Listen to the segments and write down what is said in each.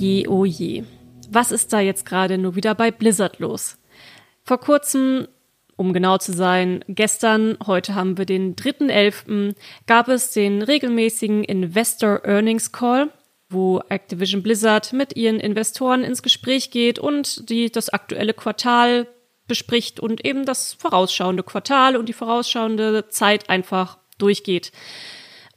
je, oh je. Was ist da jetzt gerade nur wieder bei Blizzard los? Vor kurzem, um genau zu sein, gestern, heute haben wir den 3.11., gab es den regelmäßigen Investor Earnings Call, wo Activision Blizzard mit ihren Investoren ins Gespräch geht und die das aktuelle Quartal bespricht und eben das vorausschauende Quartal und die vorausschauende Zeit einfach durchgeht.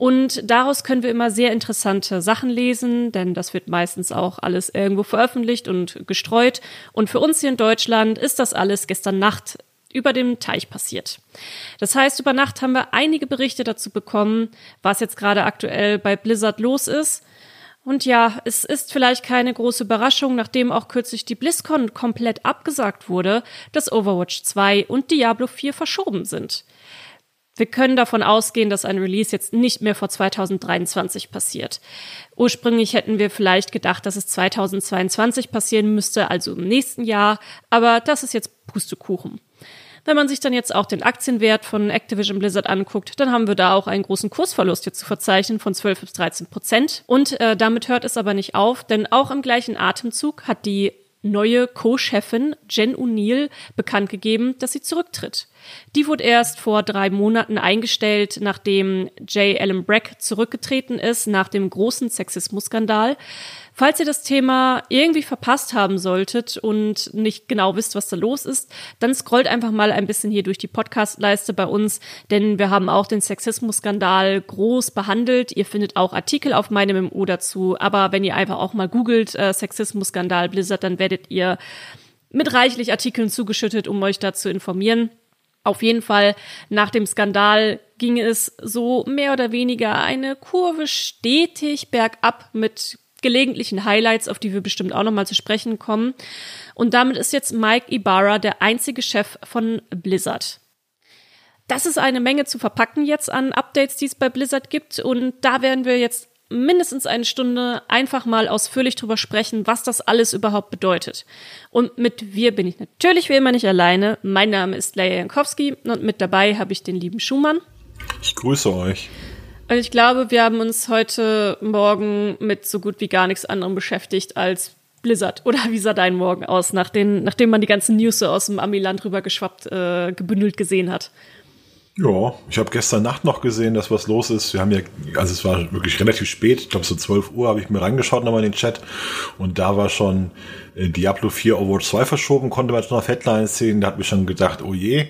Und daraus können wir immer sehr interessante Sachen lesen, denn das wird meistens auch alles irgendwo veröffentlicht und gestreut. Und für uns hier in Deutschland ist das alles gestern Nacht über dem Teich passiert. Das heißt, über Nacht haben wir einige Berichte dazu bekommen, was jetzt gerade aktuell bei Blizzard los ist. Und ja, es ist vielleicht keine große Überraschung, nachdem auch kürzlich die BlizzCon komplett abgesagt wurde, dass Overwatch 2 und Diablo 4 verschoben sind. Wir können davon ausgehen, dass ein Release jetzt nicht mehr vor 2023 passiert. Ursprünglich hätten wir vielleicht gedacht, dass es 2022 passieren müsste, also im nächsten Jahr, aber das ist jetzt Pustekuchen. Wenn man sich dann jetzt auch den Aktienwert von Activision Blizzard anguckt, dann haben wir da auch einen großen Kursverlust jetzt zu verzeichnen von 12 bis 13 Prozent. Und äh, damit hört es aber nicht auf, denn auch im gleichen Atemzug hat die neue Co-Chefin Jen O'Neill bekannt gegeben, dass sie zurücktritt. Die wurde erst vor drei Monaten eingestellt, nachdem J. Allen Brack zurückgetreten ist nach dem großen Sexismus-Skandal. Falls ihr das Thema irgendwie verpasst haben solltet und nicht genau wisst, was da los ist, dann scrollt einfach mal ein bisschen hier durch die Podcast-Leiste bei uns, denn wir haben auch den Sexismus-Skandal groß behandelt. Ihr findet auch Artikel auf meinem MMO dazu, aber wenn ihr einfach auch mal googelt äh, Sexismus-Skandal Blizzard, dann werdet ihr mit reichlich Artikeln zugeschüttet, um euch da zu informieren. Auf jeden Fall nach dem Skandal ging es so mehr oder weniger eine Kurve stetig bergab mit gelegentlichen Highlights, auf die wir bestimmt auch nochmal zu sprechen kommen. Und damit ist jetzt Mike Ibarra der einzige Chef von Blizzard. Das ist eine Menge zu verpacken jetzt an Updates, die es bei Blizzard gibt. Und da werden wir jetzt mindestens eine Stunde einfach mal ausführlich drüber sprechen, was das alles überhaupt bedeutet. Und mit wir bin ich natürlich wie immer nicht alleine. Mein Name ist Leia Jankowski und mit dabei habe ich den lieben Schumann. Ich grüße euch. Und ich glaube, wir haben uns heute Morgen mit so gut wie gar nichts anderem beschäftigt als Blizzard. Oder wie sah dein Morgen aus, nach den, nachdem man die ganzen News so aus dem Amiland rübergeschwappt, äh, gebündelt gesehen hat? Ja, ich habe gestern Nacht noch gesehen, dass was los ist. Wir haben ja, also es war wirklich relativ spät, ich glaube so 12 Uhr habe ich mir reingeschaut nochmal in den Chat. Und da war schon äh, Diablo 4 Overwatch 2 verschoben, konnte man schon auf Headlines sehen, da hat mir schon gedacht, oh je,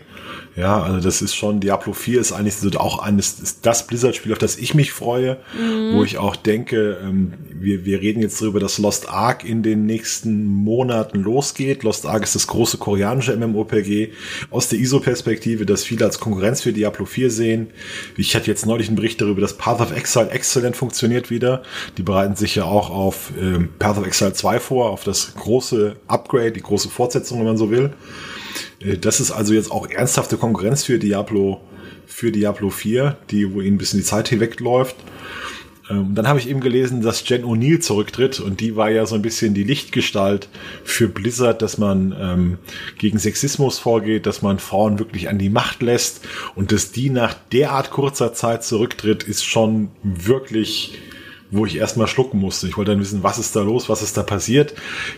ja, also das ist schon, Diablo 4 ist eigentlich so auch eines, ist das Blizzard-Spiel, auf das ich mich freue, mhm. wo ich auch denke, ähm, wir, wir reden jetzt darüber, dass Lost Ark in den nächsten Monaten losgeht. Lost Ark ist das große koreanische MMOPG aus der ISO-Perspektive, das viele als Konkurrenz für Diablo 4 sehen. Ich hatte jetzt neulich einen Bericht darüber, dass Path of Exile exzellent funktioniert wieder. Die bereiten sich ja auch auf ähm, Path of Exile 2 vor, auf das große Upgrade, die große Fortsetzung, wenn man so will. Äh, das ist also jetzt auch ernsthafte Konkurrenz für Diablo, für Diablo 4, die, wo ihnen ein bisschen die Zeit hinwegläuft. Ähm, dann habe ich eben gelesen, dass Jen O'Neill zurücktritt und die war ja so ein bisschen die Lichtgestalt für Blizzard, dass man ähm, gegen Sexismus vorgeht, dass man Frauen wirklich an die Macht lässt und dass die nach derart kurzer Zeit zurücktritt, ist schon wirklich wo ich erstmal schlucken musste. Ich wollte dann wissen, was ist da los, was ist da passiert.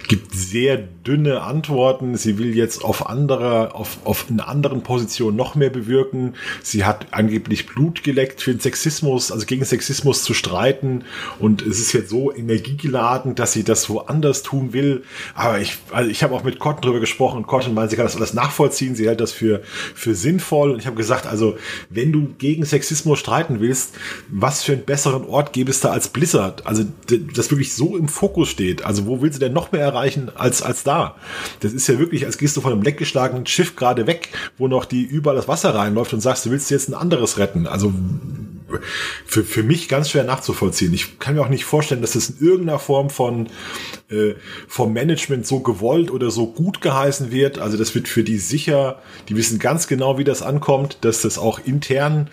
Gibt sehr dünne Antworten. Sie will jetzt auf andere, auf, auf einer anderen Position noch mehr bewirken. Sie hat angeblich Blut geleckt für den Sexismus, also gegen Sexismus zu streiten. Und es ist jetzt so energiegeladen, dass sie das woanders tun will. Aber ich, also ich habe auch mit Cotton drüber gesprochen und Cotton meint, sie kann das alles nachvollziehen. Sie hält das für, für sinnvoll. Und ich habe gesagt, also wenn du gegen Sexismus streiten willst, was für einen besseren Ort gäbe es da als Bliss Blizzard, also das wirklich so im Fokus steht. Also wo will sie denn noch mehr erreichen als, als da? Das ist ja wirklich, als gehst du von einem leckgeschlagenen Schiff gerade weg, wo noch die überall das Wasser reinläuft und sagst, du willst jetzt ein anderes retten. Also für, für mich ganz schwer nachzuvollziehen. Ich kann mir auch nicht vorstellen, dass das in irgendeiner Form von äh, vom Management so gewollt oder so gut geheißen wird. Also das wird für die sicher, die wissen ganz genau, wie das ankommt, dass das auch intern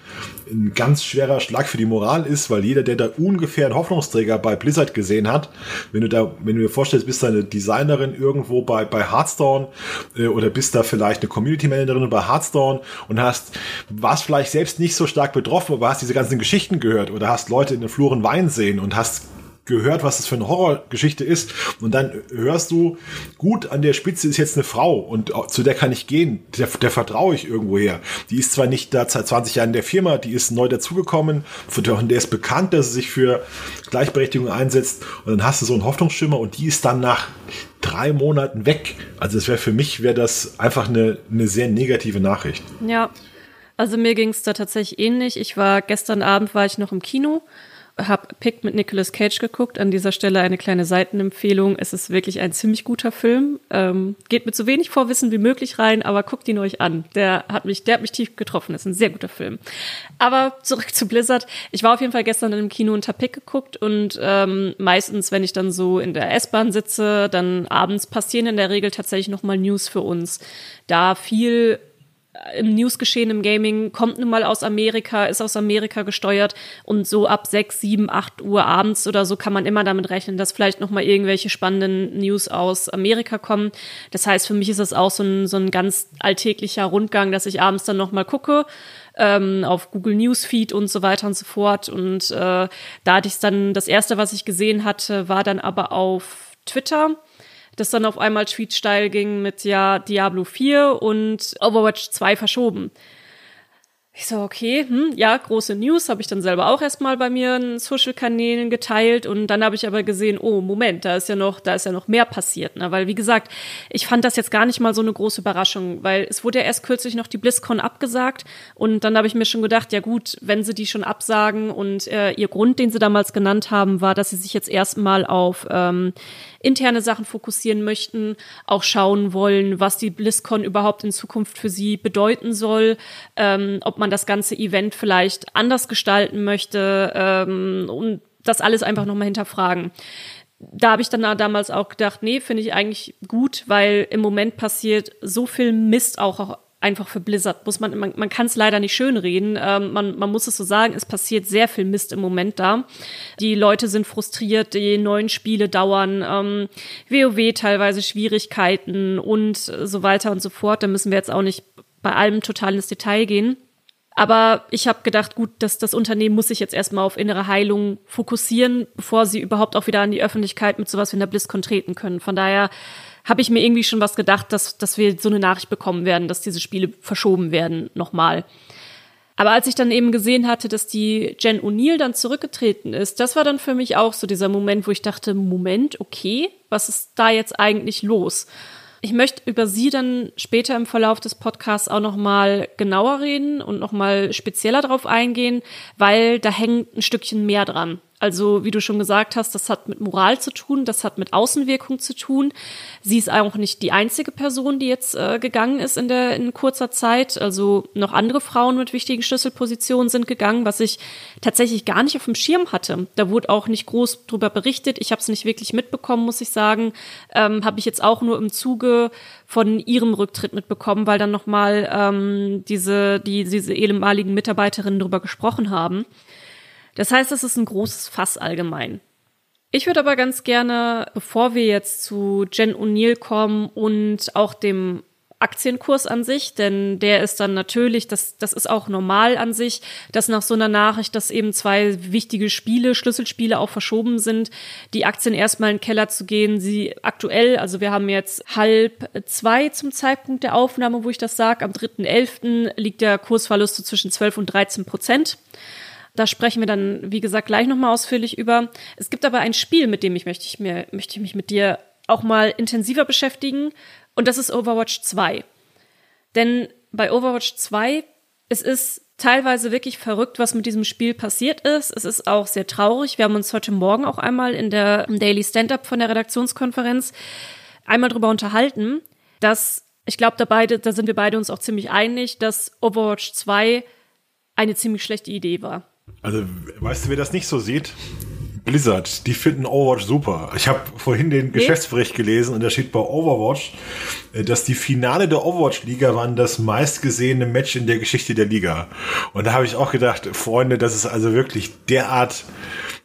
ein ganz schwerer Schlag für die Moral ist, weil jeder, der da ungefähr einen Hoffnungsträger bei Blizzard gesehen hat, wenn du da, wenn du dir vorstellst, bist du eine Designerin irgendwo bei, bei Hearthstone äh, oder bist da vielleicht eine Community Managerin bei Hearthstone und hast, warst vielleicht selbst nicht so stark betroffen, aber hast diese ganzen Geschichten gehört oder hast Leute in den Fluren weinen sehen und hast gehört, was das für eine Horrorgeschichte ist. Und dann hörst du, gut, an der Spitze ist jetzt eine Frau und zu der kann ich gehen. Der, der vertraue ich irgendwoher. Die ist zwar nicht da seit 20 Jahren in der Firma, die ist neu dazugekommen. Von der ist bekannt, dass sie sich für Gleichberechtigung einsetzt. Und dann hast du so einen Hoffnungsschimmer und die ist dann nach drei Monaten weg. Also es wäre für mich, wäre das einfach eine, eine sehr negative Nachricht. Ja, also mir ging es da tatsächlich ähnlich. Ich war gestern Abend war ich noch im Kino habe Pick mit Nicolas Cage geguckt. An dieser Stelle eine kleine Seitenempfehlung. Es ist wirklich ein ziemlich guter Film. Ähm, geht mit so wenig Vorwissen wie möglich rein, aber guckt ihn euch an. Der hat mich, der hat mich tief getroffen. ist ein sehr guter Film. Aber zurück zu Blizzard. Ich war auf jeden Fall gestern im Kino hab Pick geguckt und ähm, meistens, wenn ich dann so in der S-Bahn sitze, dann abends passieren in der Regel tatsächlich nochmal News für uns. Da viel im Newsgeschehen im Gaming kommt nun mal aus Amerika, ist aus Amerika gesteuert und so ab sechs, sieben, acht Uhr abends oder so kann man immer damit rechnen, dass vielleicht noch mal irgendwelche spannenden News aus Amerika kommen. Das heißt, für mich ist das auch so ein, so ein ganz alltäglicher Rundgang, dass ich abends dann noch mal gucke ähm, auf Google Newsfeed und so weiter und so fort. Und äh, da hatte ich dann, das erste, was ich gesehen hatte, war dann aber auf Twitter das dann auf einmal Tweet steil ging mit ja Diablo 4 und Overwatch 2 verschoben. Ich so, okay, hm, ja, große News, habe ich dann selber auch erstmal bei mir in Social-Kanälen geteilt und dann habe ich aber gesehen, oh, Moment, da ist ja noch, da ist ja noch mehr passiert, ne? Weil, wie gesagt, ich fand das jetzt gar nicht mal so eine große Überraschung, weil es wurde ja erst kürzlich noch die BlizzCon abgesagt und dann habe ich mir schon gedacht, ja gut, wenn sie die schon absagen und äh, ihr Grund, den sie damals genannt haben, war, dass sie sich jetzt erstmal auf ähm, interne Sachen fokussieren möchten, auch schauen wollen, was die BlizzCon überhaupt in Zukunft für sie bedeuten soll, ähm, ob man das ganze Event vielleicht anders gestalten möchte ähm, und das alles einfach nochmal hinterfragen da habe ich dann damals auch gedacht, nee, finde ich eigentlich gut, weil im Moment passiert so viel Mist auch einfach für Blizzard. Muss man, man, man kann es leider nicht schönreden. Ähm, man, man muss es so sagen, es passiert sehr viel Mist im Moment da. Die Leute sind frustriert, die neuen Spiele dauern, ähm, WoW teilweise Schwierigkeiten und so weiter und so fort. Da müssen wir jetzt auch nicht bei allem total ins Detail gehen. Aber ich habe gedacht, gut, dass das Unternehmen muss sich jetzt erstmal auf innere Heilung fokussieren, bevor sie überhaupt auch wieder an die Öffentlichkeit mit sowas wie einer BlizzCon treten können. Von daher habe ich mir irgendwie schon was gedacht, dass, dass wir so eine Nachricht bekommen werden, dass diese Spiele verschoben werden nochmal. Aber als ich dann eben gesehen hatte, dass die Jen O'Neill dann zurückgetreten ist, das war dann für mich auch so dieser Moment, wo ich dachte, Moment, okay, was ist da jetzt eigentlich los? Ich möchte über sie dann später im Verlauf des Podcasts auch noch mal genauer reden und noch mal spezieller drauf eingehen, weil da hängt ein Stückchen mehr dran. Also, wie du schon gesagt hast, das hat mit Moral zu tun, das hat mit Außenwirkung zu tun. Sie ist auch nicht die einzige Person, die jetzt äh, gegangen ist in der in kurzer Zeit. Also noch andere Frauen mit wichtigen Schlüsselpositionen sind gegangen, was ich tatsächlich gar nicht auf dem Schirm hatte. Da wurde auch nicht groß drüber berichtet. Ich habe es nicht wirklich mitbekommen, muss ich sagen. Ähm, habe ich jetzt auch nur im Zuge von ihrem Rücktritt mitbekommen, weil dann nochmal ähm, diese die diese ehemaligen Mitarbeiterinnen drüber gesprochen haben. Das heißt, es ist ein großes Fass allgemein. Ich würde aber ganz gerne, bevor wir jetzt zu Jen O'Neill kommen und auch dem Aktienkurs an sich, denn der ist dann natürlich, das, das ist auch normal an sich, dass nach so einer Nachricht, dass eben zwei wichtige Spiele, Schlüsselspiele auch verschoben sind, die Aktien erstmal in den Keller zu gehen. Sie aktuell, also wir haben jetzt halb zwei zum Zeitpunkt der Aufnahme, wo ich das sage, am 3.11. liegt der Kursverlust so zwischen 12 und 13 Prozent. Da sprechen wir dann, wie gesagt, gleich nochmal ausführlich über. Es gibt aber ein Spiel, mit dem ich möchte ich, mir, möchte ich mich mit dir auch mal intensiver beschäftigen. Und das ist Overwatch 2. Denn bei Overwatch 2, es ist teilweise wirklich verrückt, was mit diesem Spiel passiert ist. Es ist auch sehr traurig. Wir haben uns heute Morgen auch einmal in der Daily Stand-up von der Redaktionskonferenz einmal drüber unterhalten, dass ich glaube, da beide, da sind wir beide uns auch ziemlich einig, dass Overwatch 2 eine ziemlich schlechte Idee war. Also, weißt du, wer das nicht so sieht? Blizzard, die finden Overwatch super. Ich habe vorhin den nee. Geschäftsbericht gelesen und da steht bei Overwatch, äh, dass die Finale der Overwatch-Liga waren das meistgesehene Match in der Geschichte der Liga. Und da habe ich auch gedacht, Freunde, das ist also wirklich derart,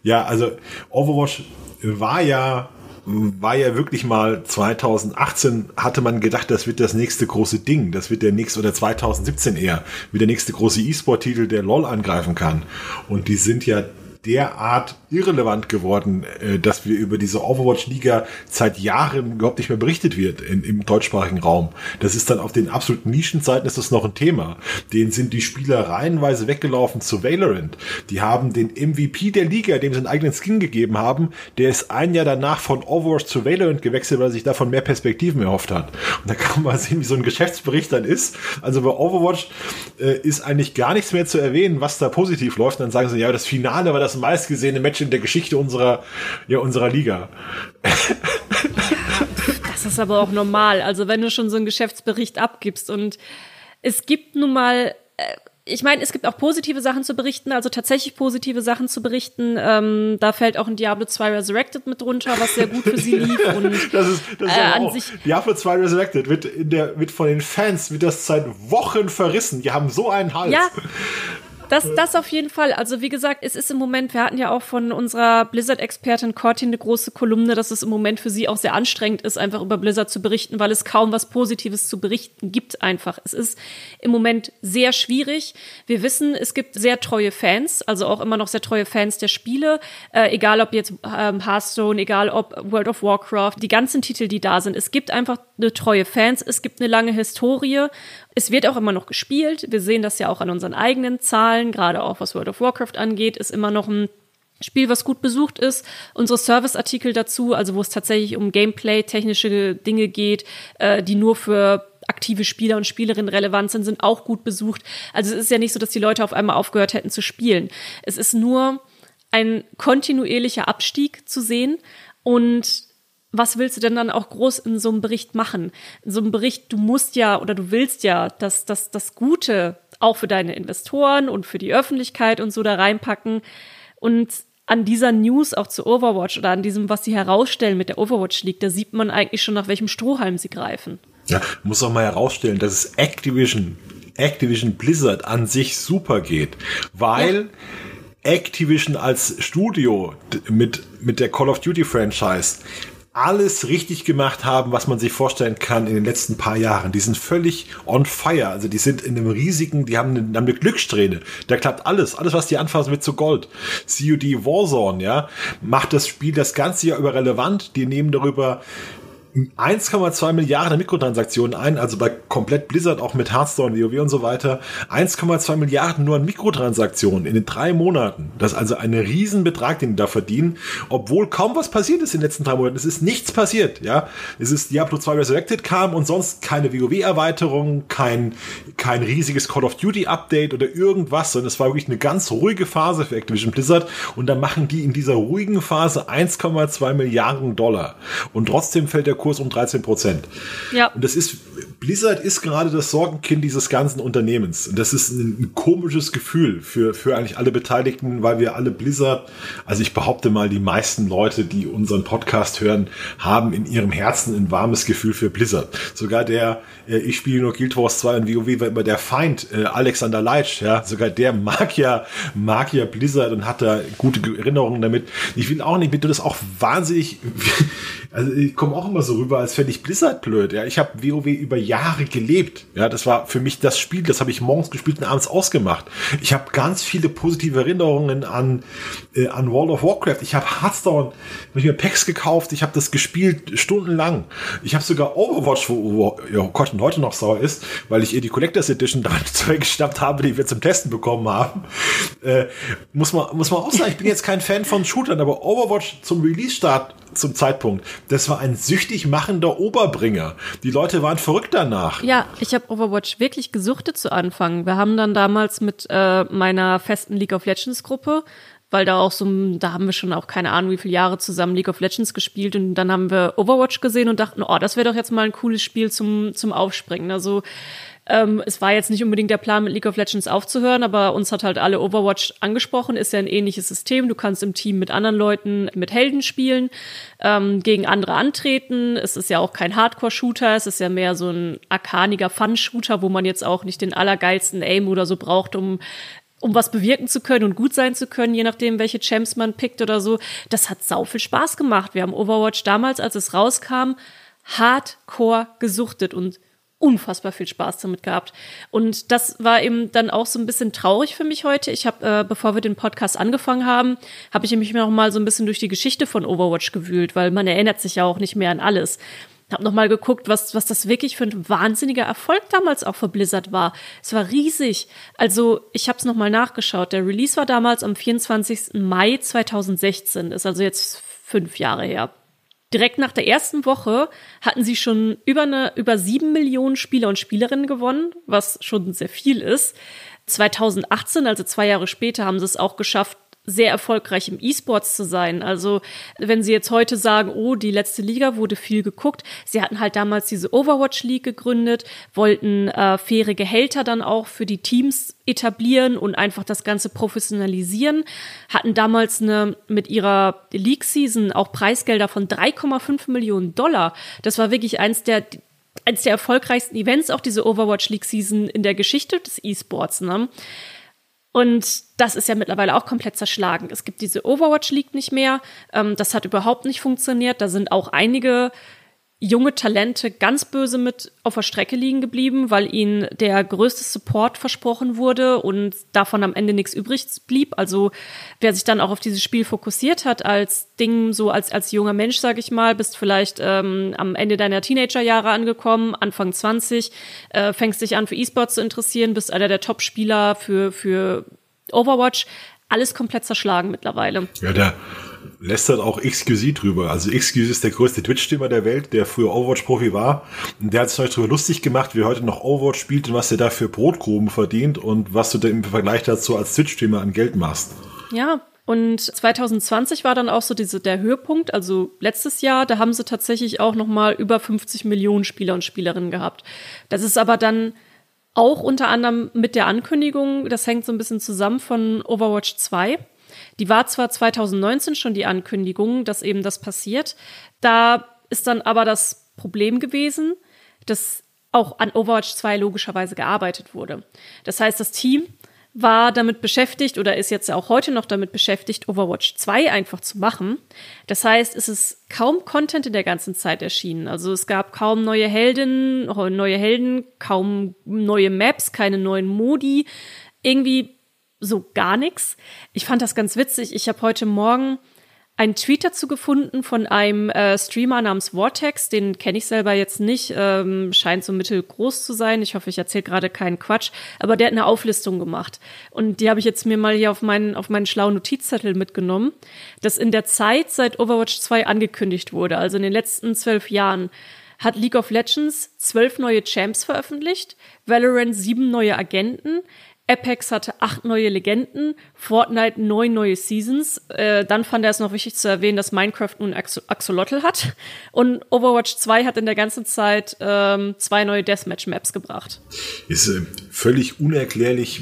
ja, also Overwatch war ja war ja wirklich mal 2018 hatte man gedacht, das wird das nächste große Ding. Das wird der nächste, oder 2017 eher, wird der nächste große E-Sport-Titel, der LOL angreifen kann. Und die sind ja derart irrelevant geworden, äh, dass wir über diese Overwatch-Liga seit Jahren überhaupt nicht mehr berichtet wird in, im deutschsprachigen Raum. Das ist dann auf den absoluten Nischenzeiten ist das noch ein Thema. Denen sind die Spieler reihenweise weggelaufen zu Valorant. Die haben den MVP der Liga, dem sie einen eigenen Skin gegeben haben, der ist ein Jahr danach von Overwatch zu Valorant gewechselt, weil er sich davon mehr Perspektiven erhofft hat. Und da kann man sehen, wie so ein Geschäftsbericht dann ist. Also bei Overwatch äh, ist eigentlich gar nichts mehr zu erwähnen, was da positiv läuft. Und dann sagen sie, ja, das Finale war das meistgesehene Match in der Geschichte unserer, ja, unserer Liga. das ist aber auch normal. Also wenn du schon so einen Geschäftsbericht abgibst und es gibt nun mal äh, ich meine, es gibt auch positive Sachen zu berichten, also tatsächlich positive Sachen zu berichten. Ähm, da fällt auch ein Diablo 2 Resurrected mit drunter, was sehr gut für sie lief. Und, das ist, das ist äh, an sich Diablo 2 Resurrected wird in der, wird von den Fans, wird das seit Wochen verrissen. Die haben so einen Hals. Ja, das, das auf jeden Fall. Also wie gesagt, es ist im Moment, wir hatten ja auch von unserer Blizzard-Expertin Cortin eine große Kolumne, dass es im Moment für sie auch sehr anstrengend ist, einfach über Blizzard zu berichten, weil es kaum was Positives zu berichten gibt einfach. Es ist im Moment sehr schwierig. Wir wissen, es gibt sehr treue Fans, also auch immer noch sehr treue Fans der Spiele, äh, egal ob jetzt ähm, Hearthstone, egal ob World of Warcraft, die ganzen Titel, die da sind. Es gibt einfach eine treue Fans, es gibt eine lange Historie es wird auch immer noch gespielt. Wir sehen das ja auch an unseren eigenen Zahlen, gerade auch was World of Warcraft angeht, ist immer noch ein Spiel, was gut besucht ist. Unsere Serviceartikel dazu, also wo es tatsächlich um Gameplay, technische Dinge geht, äh, die nur für aktive Spieler und Spielerinnen relevant sind, sind auch gut besucht. Also es ist ja nicht so, dass die Leute auf einmal aufgehört hätten zu spielen. Es ist nur ein kontinuierlicher Abstieg zu sehen und was willst du denn dann auch groß in so einem Bericht machen? In so einem Bericht, du musst ja oder du willst ja, dass, dass das Gute auch für deine Investoren und für die Öffentlichkeit und so da reinpacken. Und an dieser News auch zu Overwatch oder an diesem, was sie herausstellen mit der Overwatch League, da sieht man eigentlich schon, nach welchem Strohhalm sie greifen. Ja, muss auch mal herausstellen, dass es Activision, Activision Blizzard an sich super geht, weil ja. Activision als Studio mit, mit der Call of Duty Franchise alles richtig gemacht haben, was man sich vorstellen kann in den letzten paar Jahren. Die sind völlig on fire. Also die sind in einem riesigen, die haben eine, eine Glückssträhne. Da klappt alles. Alles, was die anfassen, wird zu Gold. CUD Warzone, ja, macht das Spiel das ganze Jahr über relevant. Die nehmen darüber 1,2 Milliarden Mikrotransaktionen ein, also bei komplett Blizzard auch mit Hearthstone, WoW und so weiter. 1,2 Milliarden nur an Mikrotransaktionen in den drei Monaten. Das ist also ein Riesenbetrag, den die da verdienen, obwohl kaum was passiert ist in den letzten drei Monaten. Es ist nichts passiert, ja. Es ist Diablo 2 Resurrected kam und sonst keine WoW-Erweiterung, kein, kein riesiges Call of Duty Update oder irgendwas, sondern es war wirklich eine ganz ruhige Phase für Activision Blizzard und dann machen die in dieser ruhigen Phase 1,2 Milliarden Dollar. Und trotzdem fällt der Kurs Kurs um 13 Prozent. Ja. Und das ist, Blizzard ist gerade das Sorgenkind dieses ganzen Unternehmens. Und das ist ein, ein, komisches Gefühl für, für eigentlich alle Beteiligten, weil wir alle Blizzard, also ich behaupte mal, die meisten Leute, die unseren Podcast hören, haben in ihrem Herzen ein warmes Gefühl für Blizzard. Sogar der, äh, ich spiele nur Guild Wars 2 und WoW, war immer der Feind, äh, Alexander Leitsch, ja, sogar der mag ja, mag ja Blizzard und hat da gute Erinnerungen damit. Ich will auch nicht, mit du das auch wahnsinnig, also ich komme auch immer so rüber, als fände ich Blizzard blöd. Ja, ich habe WoW über Jahre gelebt. Ja, das war für mich das Spiel, das habe ich morgens gespielt und abends ausgemacht. Ich habe ganz viele positive Erinnerungen an äh, an World of Warcraft. Ich habe Hearthstone, habe ich mir Packs gekauft. Ich habe das gespielt stundenlang. Ich habe sogar Overwatch, wo, ja, Gott und heute noch sauer ist, weil ich ihr die Collectors Edition da zurechtgestappt habe, die wir zum Testen bekommen haben. Äh, muss man muss man auch sagen, ich bin jetzt kein Fan von Shootern, aber Overwatch zum Release-Start zum Zeitpunkt. Das war ein süchtig machender Oberbringer. Die Leute waren verrückt danach. Ja, ich habe Overwatch wirklich gesuchtet zu Anfang. Wir haben dann damals mit äh, meiner festen League of Legends Gruppe weil da auch so, da haben wir schon auch keine Ahnung, wie viele Jahre zusammen League of Legends gespielt und dann haben wir Overwatch gesehen und dachten, oh, das wäre doch jetzt mal ein cooles Spiel zum, zum Aufspringen. Also ähm, es war jetzt nicht unbedingt der Plan, mit League of Legends aufzuhören, aber uns hat halt alle Overwatch angesprochen. Ist ja ein ähnliches System. Du kannst im Team mit anderen Leuten mit Helden spielen, ähm, gegen andere antreten. Es ist ja auch kein Hardcore-Shooter. Es ist ja mehr so ein arkaniger Fun-Shooter, wo man jetzt auch nicht den allergeilsten Aim oder so braucht, um um was bewirken zu können und gut sein zu können, je nachdem, welche Champs man pickt oder so. Das hat sau viel Spaß gemacht. Wir haben Overwatch damals, als es rauskam, hardcore gesuchtet und unfassbar viel Spaß damit gehabt. Und das war eben dann auch so ein bisschen traurig für mich heute. Ich habe, äh, bevor wir den Podcast angefangen haben, habe ich mich noch mal so ein bisschen durch die Geschichte von Overwatch gewühlt, weil man erinnert sich ja auch nicht mehr an alles. Hab noch mal geguckt, was, was das wirklich für ein wahnsinniger Erfolg damals auch für Blizzard war. Es war riesig. Also ich habe es noch mal nachgeschaut. Der Release war damals am 24. Mai 2016. Ist also jetzt fünf Jahre her. Direkt nach der ersten Woche hatten sie schon über eine, über sieben Millionen Spieler und Spielerinnen gewonnen, was schon sehr viel ist. 2018, also zwei Jahre später, haben sie es auch geschafft, sehr erfolgreich im E-Sports zu sein. Also wenn sie jetzt heute sagen, oh, die letzte Liga wurde viel geguckt, sie hatten halt damals diese Overwatch League gegründet, wollten äh, faire Gehälter dann auch für die Teams etablieren und einfach das Ganze professionalisieren, hatten damals eine mit ihrer League Season auch Preisgelder von 3,5 Millionen Dollar. Das war wirklich eins der eins der erfolgreichsten Events, auch diese Overwatch League Season in der Geschichte des E-Sports. Ne? Und das ist ja mittlerweile auch komplett zerschlagen. Es gibt diese Overwatch League nicht mehr. Ähm, das hat überhaupt nicht funktioniert. Da sind auch einige junge Talente ganz böse mit auf der Strecke liegen geblieben, weil ihnen der größte Support versprochen wurde und davon am Ende nichts übrig blieb. Also wer sich dann auch auf dieses Spiel fokussiert hat als Ding, so als, als junger Mensch, sag ich mal, bist vielleicht ähm, am Ende deiner Teenagerjahre angekommen, Anfang 20, äh, fängst dich an für E-Sport zu interessieren, bist einer der Top-Spieler für, für Overwatch. Alles komplett zerschlagen mittlerweile. Ja, der lästert auch XQC drüber. Also XQC ist der größte Twitch-Streamer der Welt, der früher Overwatch-Profi war. Und der hat sich drüber lustig gemacht, wie er heute noch Overwatch spielt und was er da für Brotgruben verdient und was du da im Vergleich dazu als Twitch-Streamer an Geld machst. Ja, und 2020 war dann auch so diese, der Höhepunkt, also letztes Jahr, da haben sie tatsächlich auch noch mal über 50 Millionen Spieler und Spielerinnen gehabt. Das ist aber dann auch unter anderem mit der Ankündigung, das hängt so ein bisschen zusammen von Overwatch 2. Die war zwar 2019 schon die Ankündigung, dass eben das passiert. Da ist dann aber das Problem gewesen, dass auch an Overwatch 2 logischerweise gearbeitet wurde. Das heißt, das Team war damit beschäftigt oder ist jetzt auch heute noch damit beschäftigt, Overwatch 2 einfach zu machen. Das heißt, es ist kaum Content in der ganzen Zeit erschienen. Also es gab kaum neue Heldinnen, neue Helden, kaum neue Maps, keine neuen Modi. Irgendwie so gar nichts. Ich fand das ganz witzig. Ich habe heute Morgen einen Tweet dazu gefunden von einem äh, Streamer namens Vortex, den kenne ich selber jetzt nicht, ähm, scheint so mittelgroß zu sein. Ich hoffe, ich erzähle gerade keinen Quatsch, aber der hat eine Auflistung gemacht und die habe ich jetzt mir mal hier auf meinen auf meinen schlauen Notizzettel mitgenommen, dass in der Zeit seit Overwatch 2 angekündigt wurde, also in den letzten zwölf Jahren, hat League of Legends zwölf neue Champs veröffentlicht, Valorant sieben neue Agenten, Apex hatte acht neue Legenden, Fortnite neun neue Seasons. Äh, dann fand er es noch wichtig zu erwähnen, dass Minecraft nun Axolotl hat. Und Overwatch 2 hat in der ganzen Zeit ähm, zwei neue Deathmatch-Maps gebracht. Ist äh, völlig unerklärlich,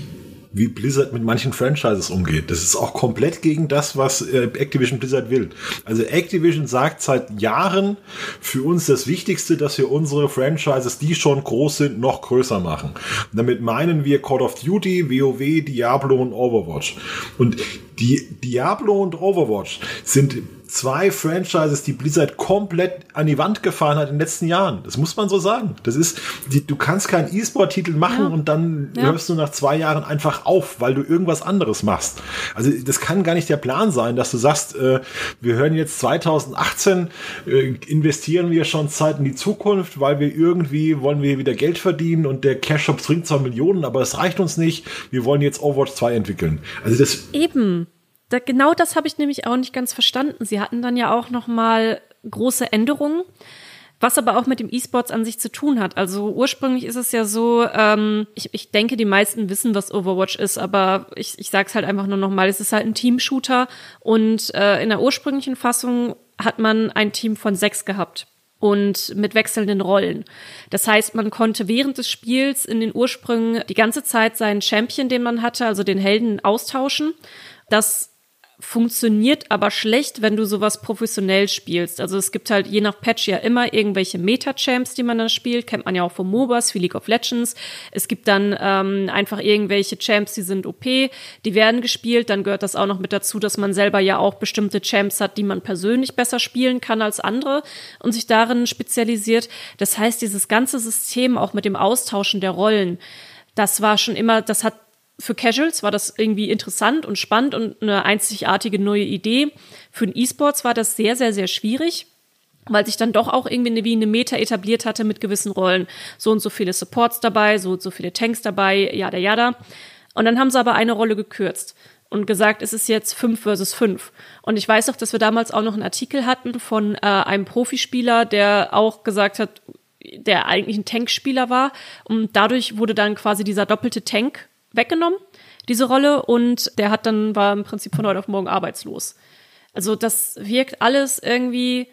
wie Blizzard mit manchen Franchises umgeht. Das ist auch komplett gegen das, was äh, Activision Blizzard will. Also Activision sagt seit Jahren für uns das Wichtigste, dass wir unsere Franchises, die schon groß sind, noch größer machen. Und damit meinen wir Call of Duty, WoW, Diablo und Overwatch. Und die Diablo und Overwatch sind zwei Franchises, die Blizzard komplett an die Wand gefahren hat in den letzten Jahren. Das muss man so sagen. Das ist, die, du kannst keinen E-Sport-Titel machen ja. und dann ja. hörst du nach zwei Jahren einfach auf, weil du irgendwas anderes machst. Also das kann gar nicht der Plan sein, dass du sagst, äh, wir hören jetzt 2018, äh, investieren wir schon Zeit in die Zukunft, weil wir irgendwie wollen wir wieder Geld verdienen und der Cash-Shop bringt zwar Millionen, aber es reicht uns nicht. Wir wollen jetzt Overwatch 2 entwickeln. Also das eben da, genau das habe ich nämlich auch nicht ganz verstanden. Sie hatten dann ja auch noch mal große Änderungen, was aber auch mit dem E-Sports an sich zu tun hat. Also ursprünglich ist es ja so, ähm, ich, ich denke, die meisten wissen, was Overwatch ist, aber ich, ich sage es halt einfach nur noch mal, es ist halt ein Team-Shooter und äh, in der ursprünglichen Fassung hat man ein Team von sechs gehabt und mit wechselnden Rollen. Das heißt, man konnte während des Spiels in den Ursprüngen die ganze Zeit seinen Champion, den man hatte, also den Helden, austauschen. Das funktioniert aber schlecht, wenn du sowas professionell spielst. Also es gibt halt je nach Patch ja immer irgendwelche Meta-Champs, die man dann spielt. Kennt man ja auch von MOBAs wie League of Legends. Es gibt dann ähm, einfach irgendwelche Champs, die sind OP, die werden gespielt. Dann gehört das auch noch mit dazu, dass man selber ja auch bestimmte Champs hat, die man persönlich besser spielen kann als andere und sich darin spezialisiert. Das heißt, dieses ganze System auch mit dem Austauschen der Rollen, das war schon immer, das hat für Casuals war das irgendwie interessant und spannend und eine einzigartige neue Idee. Für den E-Sports war das sehr, sehr, sehr schwierig, weil sich dann doch auch irgendwie wie eine Meta etabliert hatte mit gewissen Rollen. So und so viele Supports dabei, so und so viele Tanks dabei, yada, yada. Und dann haben sie aber eine Rolle gekürzt und gesagt, es ist jetzt fünf versus fünf. Und ich weiß auch, dass wir damals auch noch einen Artikel hatten von äh, einem Profispieler, der auch gesagt hat, der eigentlich ein Tankspieler war. Und dadurch wurde dann quasi dieser doppelte Tank weggenommen, diese Rolle, und der hat dann, war im Prinzip von heute auf morgen arbeitslos. Also das wirkt alles irgendwie.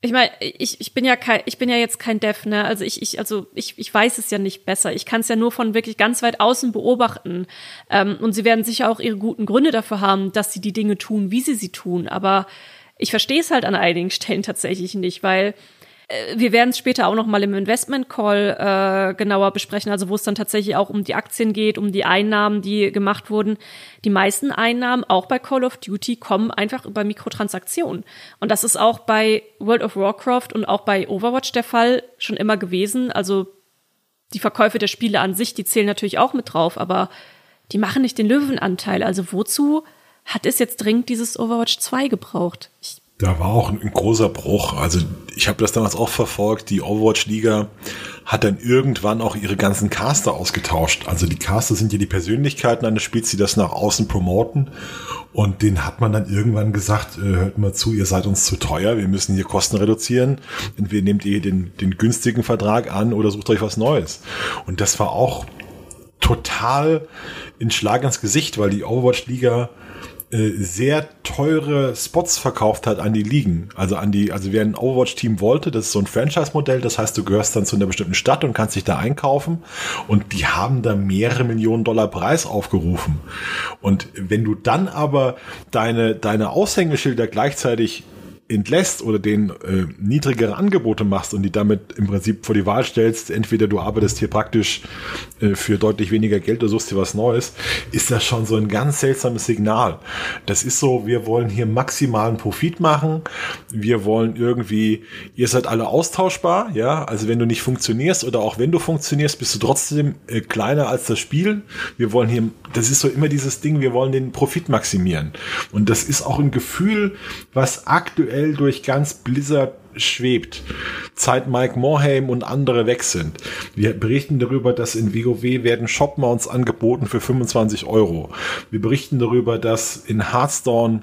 Ich meine, ich, ich bin ja kein, ich bin ja jetzt kein Dev, ne? Also ich, ich, also ich, ich weiß es ja nicht besser. Ich kann es ja nur von wirklich ganz weit außen beobachten. Ähm, und sie werden sicher auch ihre guten Gründe dafür haben, dass sie die Dinge tun, wie sie sie tun. Aber ich verstehe es halt an einigen Stellen tatsächlich nicht, weil wir werden es später auch noch mal im Investment Call äh, genauer besprechen, also wo es dann tatsächlich auch um die Aktien geht, um die Einnahmen, die gemacht wurden. Die meisten Einnahmen, auch bei Call of Duty, kommen einfach über Mikrotransaktionen. Und das ist auch bei World of Warcraft und auch bei Overwatch der Fall schon immer gewesen. Also die Verkäufe der Spiele an sich, die zählen natürlich auch mit drauf, aber die machen nicht den Löwenanteil. Also wozu hat es jetzt dringend dieses Overwatch 2 gebraucht? Ich da war auch ein, großer Bruch. Also ich habe das damals auch verfolgt. Die Overwatch-Liga hat dann irgendwann auch ihre ganzen Caster ausgetauscht. Also die Caster sind ja die Persönlichkeiten eines Spiels, die das nach außen promoten. Und den hat man dann irgendwann gesagt, äh, hört mal zu, ihr seid uns zu teuer, wir müssen hier Kosten reduzieren. Entweder nehmt ihr den, den günstigen Vertrag an oder sucht euch was Neues. Und das war auch total in Schlag ins Gesicht, weil die Overwatch-Liga äh, sehr teure Spots verkauft hat an die Ligen. Also an die, also wer ein Overwatch-Team wollte, das ist so ein Franchise-Modell, das heißt, du gehörst dann zu einer bestimmten Stadt und kannst dich da einkaufen und die haben da mehrere Millionen Dollar Preis aufgerufen. Und wenn du dann aber deine, deine Aushängeschilder gleichzeitig entlässt oder den äh, niedrigere Angebote machst und die damit im Prinzip vor die Wahl stellst, entweder du arbeitest hier praktisch äh, für deutlich weniger Geld oder suchst dir was Neues, ist das schon so ein ganz seltsames Signal. Das ist so, wir wollen hier maximalen Profit machen, wir wollen irgendwie, ihr seid alle austauschbar, ja, also wenn du nicht funktionierst oder auch wenn du funktionierst, bist du trotzdem äh, kleiner als das Spiel. Wir wollen hier, das ist so immer dieses Ding, wir wollen den Profit maximieren. Und das ist auch ein Gefühl, was aktuell aktuell durch ganz Blizzard schwebt, seit Mike Morhaime und andere weg sind. Wir berichten darüber, dass in WoW werden Shopmounts angeboten für 25 Euro. Wir berichten darüber, dass in Hearthstone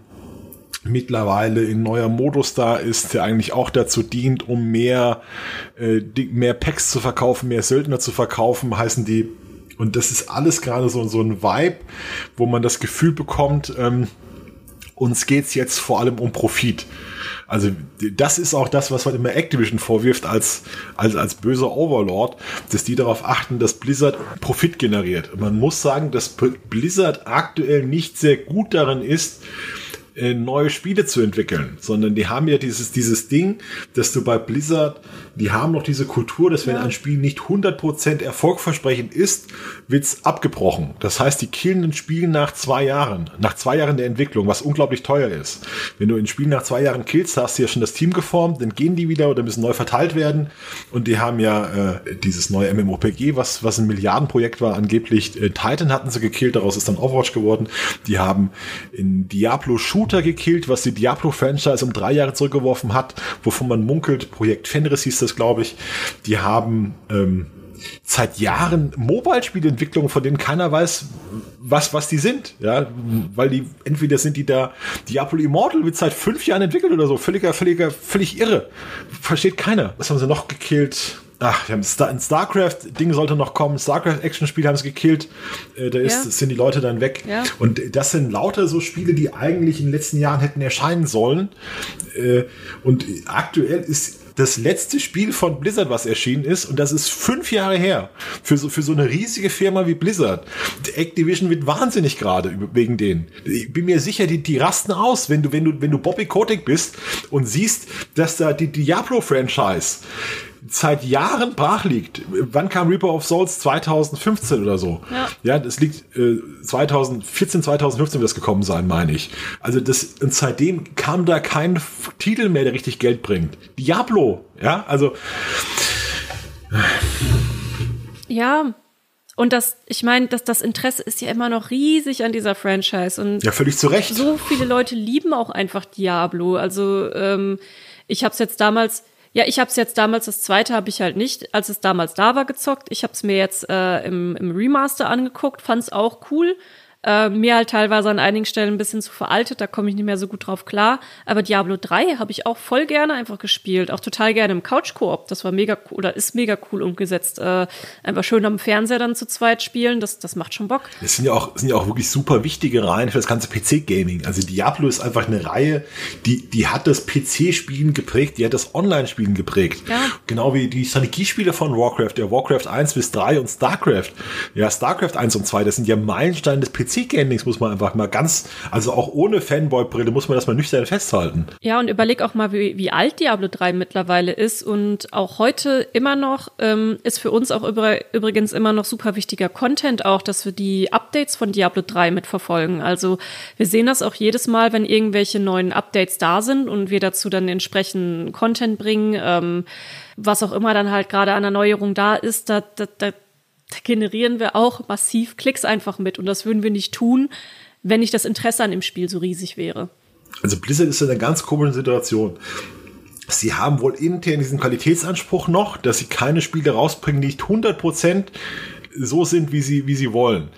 mittlerweile ein neuer Modus da ist, der eigentlich auch dazu dient, um mehr, äh, mehr Packs zu verkaufen, mehr Söldner zu verkaufen, heißen die. Und das ist alles gerade so, so ein Vibe, wo man das Gefühl bekommt, ähm, uns geht's jetzt vor allem um Profit. Also das ist auch das, was man immer Activision vorwirft als, als, als böser Overlord, dass die darauf achten, dass Blizzard Profit generiert. Man muss sagen, dass Blizzard aktuell nicht sehr gut darin ist, äh, neue Spiele zu entwickeln, sondern die haben ja dieses, dieses Ding, dass du bei Blizzard, die haben noch diese Kultur, dass wenn ja. ein Spiel nicht 100% erfolgversprechend ist, wird's abgebrochen. Das heißt, die killen ein Spiel nach zwei Jahren, nach zwei Jahren der Entwicklung, was unglaublich teuer ist. Wenn du ein Spiel nach zwei Jahren killst, hast du ja schon das Team geformt, dann gehen die wieder oder müssen neu verteilt werden und die haben ja äh, dieses neue MMOPG, was, was ein Milliardenprojekt war, angeblich äh, Titan hatten sie gekillt, daraus ist dann Overwatch geworden. Die haben in Diablo Shoot Shooter gekillt, was die Diablo-Franchise um drei Jahre zurückgeworfen hat, wovon man munkelt, Projekt Fenris hieß das, glaube ich. Die haben ähm, seit Jahren Mobile-Spielentwicklungen, von denen keiner weiß, was, was die sind. Ja, weil die, entweder sind die da, Diablo Immortal wird seit fünf Jahren entwickelt oder so. Völliger, völliger, völlig irre. Versteht keiner. Was haben sie noch gekillt? Ach, ein StarCraft-Ding sollte noch kommen. StarCraft-Action-Spiel haben sie gekillt. Äh, da ist, ja. sind die Leute dann weg. Ja. Und das sind lauter so Spiele, die eigentlich in den letzten Jahren hätten erscheinen sollen. Äh, und aktuell ist das letzte Spiel von Blizzard, was erschienen ist, und das ist fünf Jahre her. Für so, für so eine riesige Firma wie Blizzard. Activision wird wahnsinnig gerade wegen denen. Ich bin mir sicher, die, die rasten aus, wenn du, wenn du, wenn du Bobby Kotick bist und siehst, dass da die Diablo-Franchise seit Jahren brach liegt. Wann kam Reaper of Souls? 2015 oder so. Ja, ja das liegt äh, 2014, 2015 wird das gekommen sein, meine ich. Also das, und seitdem kam da kein Titel mehr, der richtig Geld bringt. Diablo, ja, also. Ja, und das, ich meine, dass das Interesse ist ja immer noch riesig an dieser Franchise. Und ja, völlig zu Recht. So viele Leute lieben auch einfach Diablo. Also ähm, ich habe es jetzt damals ja, ich habe es jetzt damals, das zweite habe ich halt nicht, als es damals da war, gezockt. Ich habe es mir jetzt äh, im, im Remaster angeguckt, fand es auch cool. Äh, mir halt teilweise an einigen Stellen ein bisschen zu veraltet, da komme ich nicht mehr so gut drauf klar. Aber Diablo 3 habe ich auch voll gerne einfach gespielt. Auch total gerne im Couch-Koop. Das war mega cool oder ist mega cool umgesetzt. Äh, einfach schön am Fernseher dann zu zweit spielen, das, das macht schon Bock. Das sind ja auch, sind ja auch wirklich super wichtige Reihen für das ganze PC-Gaming. Also Diablo ist einfach eine Reihe, die, die hat das PC-Spielen geprägt, die hat das Online-Spielen geprägt. Ja. Genau wie die Strategiespiele von Warcraft, der Warcraft 1 bis 3 und StarCraft. Ja, StarCraft 1 und 2, das sind ja Meilensteine des PC PC-Gamings muss man einfach mal ganz, also auch ohne Fanboy-Brille muss man das mal nüchtern festhalten. Ja, und überleg auch mal, wie, wie alt Diablo 3 mittlerweile ist und auch heute immer noch ähm, ist für uns auch über, übrigens immer noch super wichtiger Content auch, dass wir die Updates von Diablo 3 mitverfolgen. Also wir sehen das auch jedes Mal, wenn irgendwelche neuen Updates da sind und wir dazu dann entsprechend Content bringen, ähm, was auch immer dann halt gerade an Erneuerung da ist, da, da, da generieren wir auch massiv Klicks einfach mit. Und das würden wir nicht tun, wenn nicht das Interesse an dem Spiel so riesig wäre. Also Blizzard ist in einer ganz komischen Situation. Sie haben wohl intern diesen Qualitätsanspruch noch, dass sie keine Spiele rausbringen, die nicht 100% so sind, wie sie, wie sie wollen.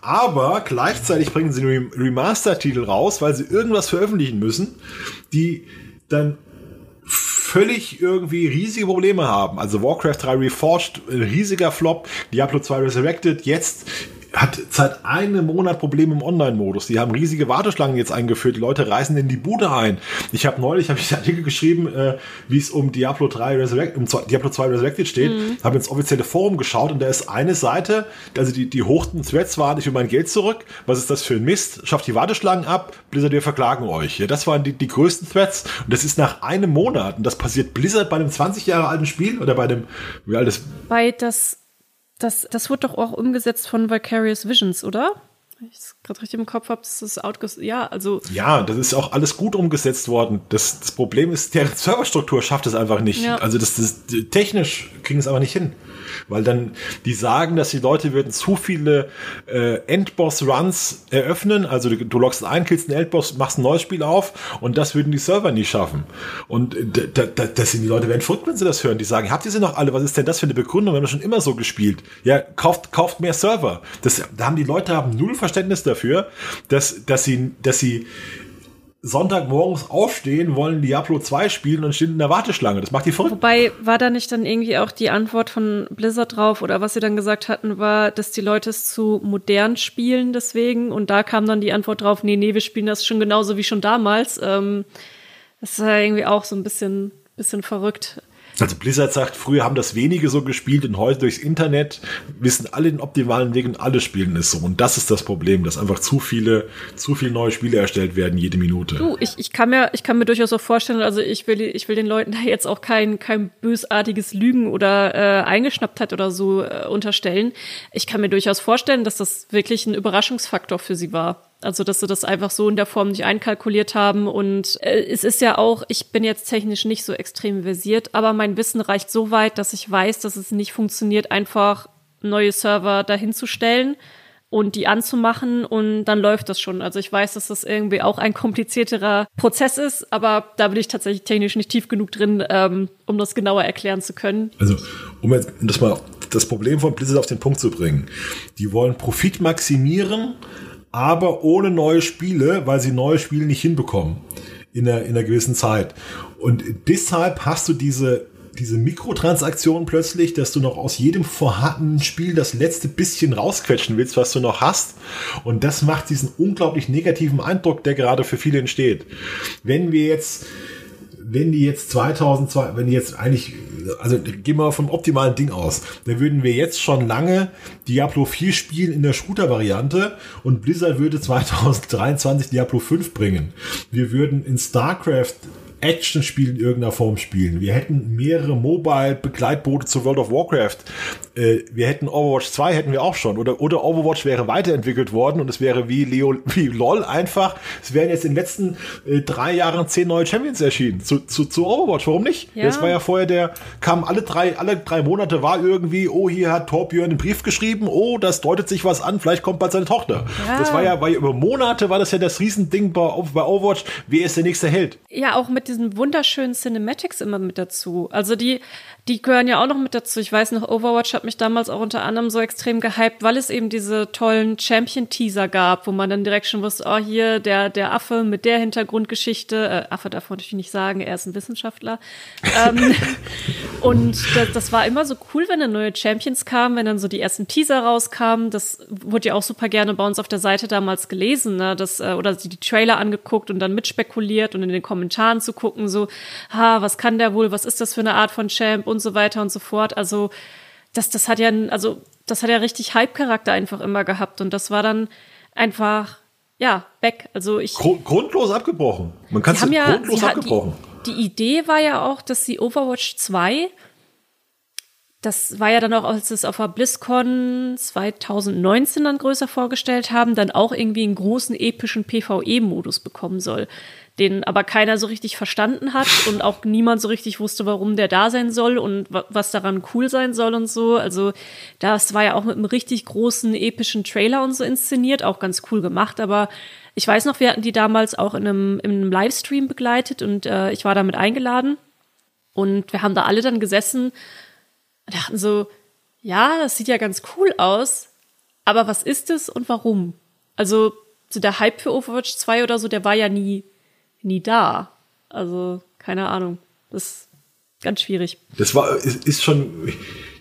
Aber gleichzeitig bringen sie Remaster-Titel raus, weil sie irgendwas veröffentlichen müssen, die dann völlig irgendwie riesige Probleme haben. Also Warcraft 3 Reforged, riesiger Flop, Diablo 2 Resurrected, jetzt hat seit einem Monat Probleme im Online-Modus. Die haben riesige Warteschlangen jetzt eingeführt. Die Leute reisen in die Bude ein. Ich habe neulich hab ich einen Artikel geschrieben, äh, wie es um Diablo 3 Resurrected, um Diablo 2 Resurrected steht. Mhm. Habe ins offizielle Forum geschaut und da ist eine Seite, also die, die hochten Threads waren, ich will mein Geld zurück. Was ist das für ein Mist? Schafft die Warteschlangen ab. Blizzard, wir verklagen euch. Ja, das waren die, die größten Threads. Und das ist nach einem Monat. Und das passiert Blizzard bei einem 20 Jahre alten Spiel oder bei einem, wie alt ist? Bei das das, das wurde doch auch umgesetzt von Vicarious Visions, oder? ich gerade richtig im Kopf habe, das ist outges ja, also ja, das ist auch alles gut umgesetzt worden. Das, das Problem ist, der Serverstruktur schafft es einfach nicht. Ja. Also das, das technisch kriegen es aber nicht hin weil dann die sagen, dass die Leute würden zu viele äh, Endboss-Runs eröffnen, also du, du loggst ein, killst einen Endboss, machst ein neues Spiel auf und das würden die Server nie schaffen. Und da, da, das sind die Leute werden verrückt, wenn sie das hören. Die sagen, habt ihr sie noch alle? Was ist denn das für eine Begründung? Wir haben schon immer so gespielt. Ja, kauft, kauft mehr Server. Das, da haben die Leute haben null Verständnis dafür, dass, dass sie, dass sie Sonntagmorgens aufstehen, wollen Diablo 2 spielen und stehen in der Warteschlange. Das macht die verrückt. Wobei, war da nicht dann irgendwie auch die Antwort von Blizzard drauf oder was sie dann gesagt hatten, war, dass die Leute es zu modern spielen deswegen und da kam dann die Antwort drauf, nee, nee, wir spielen das schon genauso wie schon damals. Ähm, das ist ja irgendwie auch so ein bisschen, bisschen verrückt. Also Blizzard sagt, früher haben das wenige so gespielt und heute durchs Internet wissen alle den optimalen Weg und alle spielen es so. Und das ist das Problem, dass einfach zu viele, zu viele neue Spiele erstellt werden jede Minute. Du, ich, ich kann mir, ich kann mir durchaus auch vorstellen, also ich will, ich will den Leuten da jetzt auch kein, kein bösartiges Lügen oder äh, Eingeschnapptheit oder so äh, unterstellen. Ich kann mir durchaus vorstellen, dass das wirklich ein Überraschungsfaktor für sie war. Also, dass sie das einfach so in der Form nicht einkalkuliert haben. Und äh, es ist ja auch, ich bin jetzt technisch nicht so extrem versiert, aber mein Wissen reicht so weit, dass ich weiß, dass es nicht funktioniert, einfach neue Server dahinzustellen und die anzumachen und dann läuft das schon. Also ich weiß, dass das irgendwie auch ein komplizierterer Prozess ist, aber da bin ich tatsächlich technisch nicht tief genug drin, ähm, um das genauer erklären zu können. Also um jetzt das mal das Problem von Blizzard auf den Punkt zu bringen. Die wollen Profit maximieren aber ohne neue Spiele, weil sie neue Spiele nicht hinbekommen in einer, in einer gewissen Zeit. Und deshalb hast du diese diese Mikrotransaktion plötzlich, dass du noch aus jedem vorhandenen Spiel das letzte bisschen rausquetschen willst, was du noch hast. Und das macht diesen unglaublich negativen Eindruck, der gerade für viele entsteht. Wenn wir jetzt wenn die jetzt 2002, wenn die jetzt eigentlich, also gehen wir vom optimalen Ding aus, dann würden wir jetzt schon lange Diablo 4 spielen in der Shooter-Variante und Blizzard würde 2023 Diablo 5 bringen. Wir würden in StarCraft Actionspiel in irgendeiner Form spielen. Wir hätten mehrere Mobile-Begleitboote zu World of Warcraft. Äh, wir hätten Overwatch 2 hätten wir auch schon. Oder, oder Overwatch wäre weiterentwickelt worden und es wäre wie Leo, wie LOL einfach. Es wären jetzt in den letzten äh, drei Jahren zehn neue Champions erschienen. Zu, zu, zu Overwatch. Warum nicht? Ja. Das war ja vorher der, kam alle drei, alle drei Monate war irgendwie, oh, hier hat Torbjörn einen Brief geschrieben, oh, das deutet sich was an, vielleicht kommt bald seine Tochter. Ja. Das war ja, war ja über Monate war das ja das Riesending bei, bei Overwatch. Wer ist der nächste Held? Ja, auch mit diesen wunderschönen Cinematics immer mit dazu. Also die, die gehören ja auch noch mit dazu. Ich weiß noch, Overwatch hat mich damals auch unter anderem so extrem gehypt, weil es eben diese tollen Champion-Teaser gab, wo man dann direkt schon wusste, oh, hier der, der Affe mit der Hintergrundgeschichte. Äh, Affe darf man natürlich nicht sagen, er ist ein Wissenschaftler. ähm, und das, das war immer so cool, wenn dann neue Champions kamen, wenn dann so die ersten Teaser rauskamen. Das wurde ja auch super gerne bei uns auf der Seite damals gelesen, ne? das, äh, oder die Trailer angeguckt und dann mitspekuliert und in den Kommentaren zu gucken, so, ha, was kann der wohl, was ist das für eine Art von Champ und so weiter und so fort. Also das, das hat ja, also das hat ja richtig Hype-Charakter einfach immer gehabt und das war dann einfach ja weg. Also ich grundlos abgebrochen. Man kann es ja, grundlos sie, abgebrochen. Die, die Idee war ja auch, dass sie Overwatch 2 das war ja dann auch, als es auf der BlizzCon 2019 dann größer vorgestellt haben, dann auch irgendwie einen großen epischen PvE-Modus bekommen soll den aber keiner so richtig verstanden hat und auch niemand so richtig wusste, warum der da sein soll und was daran cool sein soll und so. Also das war ja auch mit einem richtig großen epischen Trailer und so inszeniert, auch ganz cool gemacht, aber ich weiß noch, wir hatten die damals auch in einem, in einem Livestream begleitet und äh, ich war damit eingeladen und wir haben da alle dann gesessen und dachten so, ja, das sieht ja ganz cool aus, aber was ist es und warum? Also so der Hype für Overwatch 2 oder so, der war ja nie nie da. Also, keine Ahnung. Das ist ganz schwierig. Das war, ist, ist schon,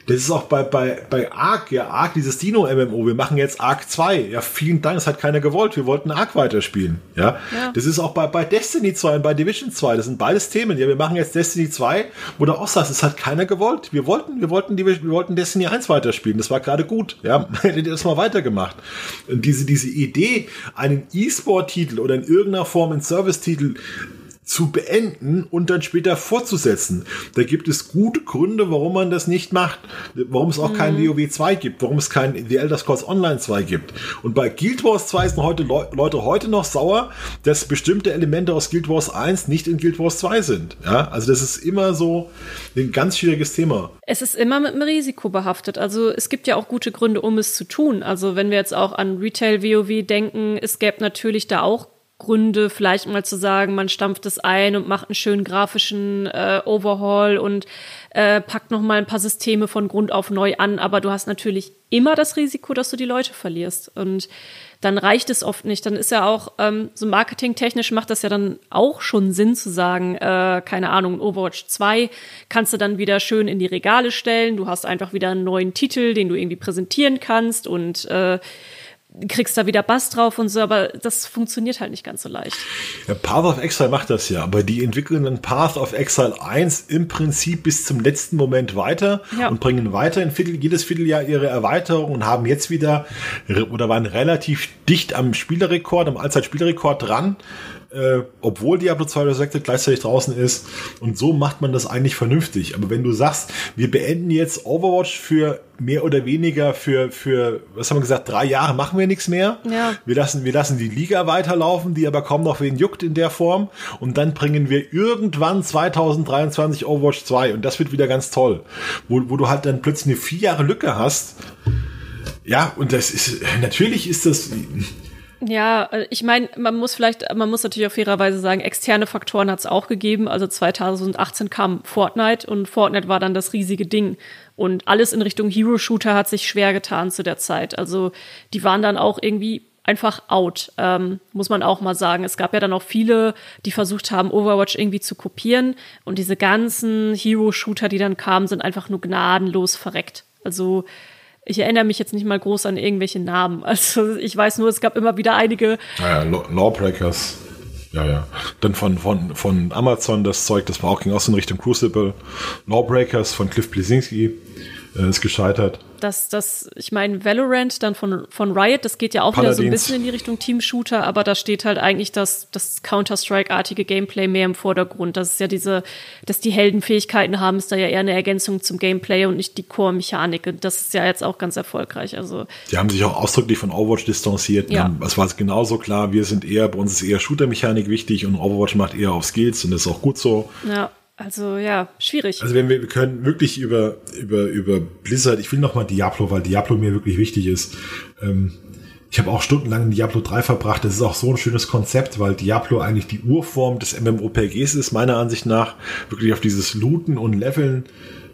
das ist auch bei, bei, bei Ark, ja, Ark, dieses Dino-MMO. Wir machen jetzt Ark 2. Ja, vielen Dank, das hat keiner gewollt. Wir wollten Ark weiterspielen. Ja? ja. Das ist auch bei, bei Destiny 2 und bei Division 2. Das sind beides Themen. Ja, wir machen jetzt Destiny 2, wo du auch sagst, das hat keiner gewollt. Wir wollten, wir wollten, wir wollten Destiny 1 weiterspielen. Das war gerade gut. Ja, hättet ihr das mal weitergemacht. Und diese, diese Idee, einen E-Sport-Titel oder in irgendeiner Form einen Service-Titel zu beenden und dann später fortzusetzen. Da gibt es gute Gründe, warum man das nicht macht, warum es auch mhm. kein WoW 2 gibt, warum es kein The Elder Scrolls Online 2 gibt. Und bei Guild Wars 2 sind heute Le Leute heute noch sauer, dass bestimmte Elemente aus Guild Wars 1 nicht in Guild Wars 2 sind. Ja, also das ist immer so ein ganz schwieriges Thema. Es ist immer mit einem Risiko behaftet. Also es gibt ja auch gute Gründe, um es zu tun. Also wenn wir jetzt auch an Retail WoW denken, es gäbe natürlich da auch Gründe, vielleicht mal zu sagen, man stampft es ein und macht einen schönen grafischen äh, Overhaul und äh, packt noch mal ein paar Systeme von Grund auf neu an. Aber du hast natürlich immer das Risiko, dass du die Leute verlierst. Und dann reicht es oft nicht. Dann ist ja auch, ähm, so marketingtechnisch macht das ja dann auch schon Sinn zu sagen, äh, keine Ahnung, Overwatch 2 kannst du dann wieder schön in die Regale stellen. Du hast einfach wieder einen neuen Titel, den du irgendwie präsentieren kannst und äh, kriegst da wieder Bass drauf und so, aber das funktioniert halt nicht ganz so leicht. Ja, Path of Exile macht das ja, aber die entwickeln dann Path of Exile 1 im Prinzip bis zum letzten Moment weiter ja. und bringen weiter in Viertel, jedes Vierteljahr ihre Erweiterung und haben jetzt wieder oder waren relativ dicht am Spielerrekord, am Allzeitspielerrekord dran äh, obwohl Diablo 2 Resurrected gleichzeitig draußen ist. Und so macht man das eigentlich vernünftig. Aber wenn du sagst, wir beenden jetzt Overwatch für mehr oder weniger für, für, was haben wir gesagt, drei Jahre machen wir nichts mehr. Ja. Wir lassen, wir lassen die Liga weiterlaufen, die aber kaum noch wen juckt in der Form. Und dann bringen wir irgendwann 2023 Overwatch 2. Und das wird wieder ganz toll. Wo, wo du halt dann plötzlich eine vier Jahre Lücke hast. Ja, und das ist, natürlich ist das, ja, äh, ich meine, man muss vielleicht, man muss natürlich auf fairerweise sagen, externe Faktoren hat es auch gegeben. Also 2018 kam Fortnite und Fortnite war dann das riesige Ding. Und alles in Richtung Hero-Shooter hat sich schwer getan zu der Zeit. Also die waren dann auch irgendwie einfach out, ähm, muss man auch mal sagen. Es gab ja dann auch viele, die versucht haben, Overwatch irgendwie zu kopieren. Und diese ganzen Hero-Shooter, die dann kamen, sind einfach nur gnadenlos verreckt. Also ich erinnere mich jetzt nicht mal groß an irgendwelche Namen. Also ich weiß nur, es gab immer wieder einige. Naja, Lawbreakers. Ja, ja. Dann von, von, von Amazon das Zeug, das war auch ging aus in Richtung Crucible. Lawbreakers von Cliff Blesinski äh, ist gescheitert dass das, ich meine, Valorant dann von, von Riot, das geht ja auch Paladins. wieder so ein bisschen in die Richtung Team-Shooter, aber da steht halt eigentlich das, das Counter-Strike-artige Gameplay mehr im Vordergrund. Das ist ja diese, dass die Heldenfähigkeiten haben, ist da ja eher eine Ergänzung zum Gameplay und nicht die Core-Mechanik. Das ist ja jetzt auch ganz erfolgreich. Also. Die haben sich auch ausdrücklich von Overwatch distanziert. Ja. Es war genauso klar, wir sind eher, bei uns ist eher Shooter-Mechanik wichtig und Overwatch macht eher auf Skills und das ist auch gut so. Ja. Also ja, schwierig. Also wenn wir, wir können wirklich über, über, über Blizzard, ich will nochmal Diablo, weil Diablo mir wirklich wichtig ist. Ähm, ich habe auch stundenlang in Diablo 3 verbracht. Das ist auch so ein schönes Konzept, weil Diablo eigentlich die Urform des MMOPGs ist, meiner Ansicht nach. Wirklich auf dieses Looten und Leveln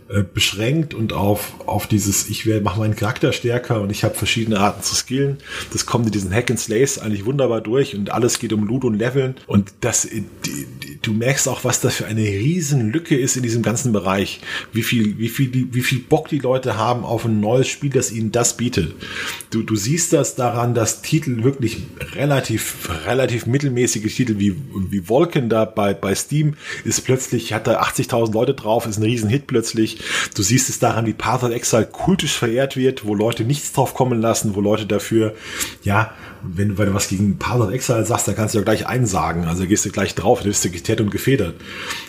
äh, beschränkt und auf, auf dieses, ich mache meinen Charakter stärker und ich habe verschiedene Arten zu skillen. Das kommt in diesen Hack and Slays eigentlich wunderbar durch und alles geht um Loot und Leveln. Und das, die, die, du merkst auch, was das für eine riesen Lücke ist in diesem ganzen Bereich. Wie viel, wie viel, wie viel Bock die Leute haben auf ein neues Spiel, das ihnen das bietet. Du, du siehst das daran, dass Titel wirklich relativ, relativ mittelmäßige Titel wie, wie Vulcan da bei, bei Steam ist plötzlich, hat da 80.000 Leute drauf, ist ein riesen Hit plötzlich Du siehst es daran, wie Path of Exile kultisch verehrt wird, wo Leute nichts drauf kommen lassen, wo Leute dafür, ja, wenn, wenn du was gegen Path of Exile sagst, dann kannst du ja gleich einsagen. Also gehst du gleich drauf, dann bist du geteert und gefedert.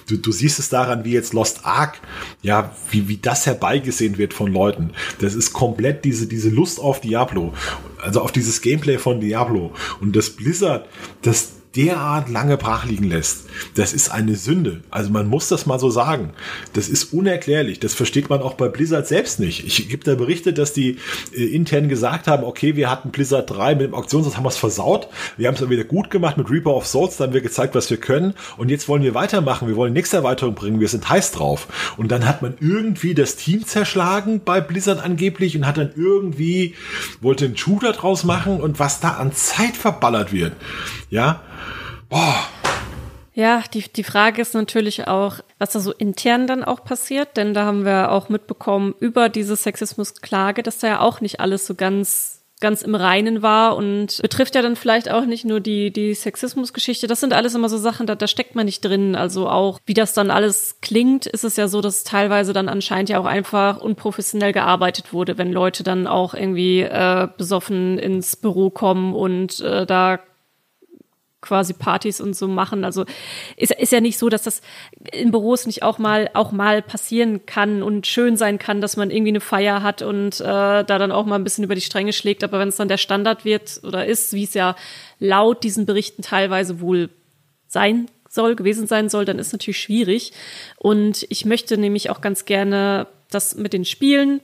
Du, du siehst es daran, wie jetzt Lost Ark, ja, wie, wie das herbeigesehen wird von Leuten. Das ist komplett diese, diese Lust auf Diablo. Also auf dieses Gameplay von Diablo. Und das Blizzard, das, derart lange brach liegen lässt, das ist eine Sünde. Also man muss das mal so sagen. Das ist unerklärlich. Das versteht man auch bei Blizzard selbst nicht. Ich gibt da Berichte, dass die äh, intern gesagt haben, okay, wir hatten Blizzard 3 mit dem Auktionssatz, haben wir es versaut. Wir haben es dann wieder gut gemacht mit Reaper of Souls, da haben wir gezeigt, was wir können. Und jetzt wollen wir weitermachen. Wir wollen nächste Erweiterung bringen. Wir sind heiß drauf. Und dann hat man irgendwie das Team zerschlagen bei Blizzard angeblich und hat dann irgendwie, wollte einen Shooter draus machen und was da an Zeit verballert wird. Ja, Boah. Ja, die, die Frage ist natürlich auch, was da so intern dann auch passiert, denn da haben wir auch mitbekommen über diese Sexismusklage, dass da ja auch nicht alles so ganz ganz im Reinen war und betrifft ja dann vielleicht auch nicht nur die, die Sexismusgeschichte. Das sind alles immer so Sachen, da, da steckt man nicht drin. Also auch, wie das dann alles klingt, ist es ja so, dass teilweise dann anscheinend ja auch einfach unprofessionell gearbeitet wurde, wenn Leute dann auch irgendwie äh, besoffen ins Büro kommen und äh, da quasi Partys und so machen. Also ist, ist ja nicht so, dass das in Büros nicht auch mal auch mal passieren kann und schön sein kann, dass man irgendwie eine Feier hat und äh, da dann auch mal ein bisschen über die Stränge schlägt. Aber wenn es dann der Standard wird oder ist, wie es ja laut diesen Berichten teilweise wohl sein soll, gewesen sein soll, dann ist natürlich schwierig. Und ich möchte nämlich auch ganz gerne das mit den Spielen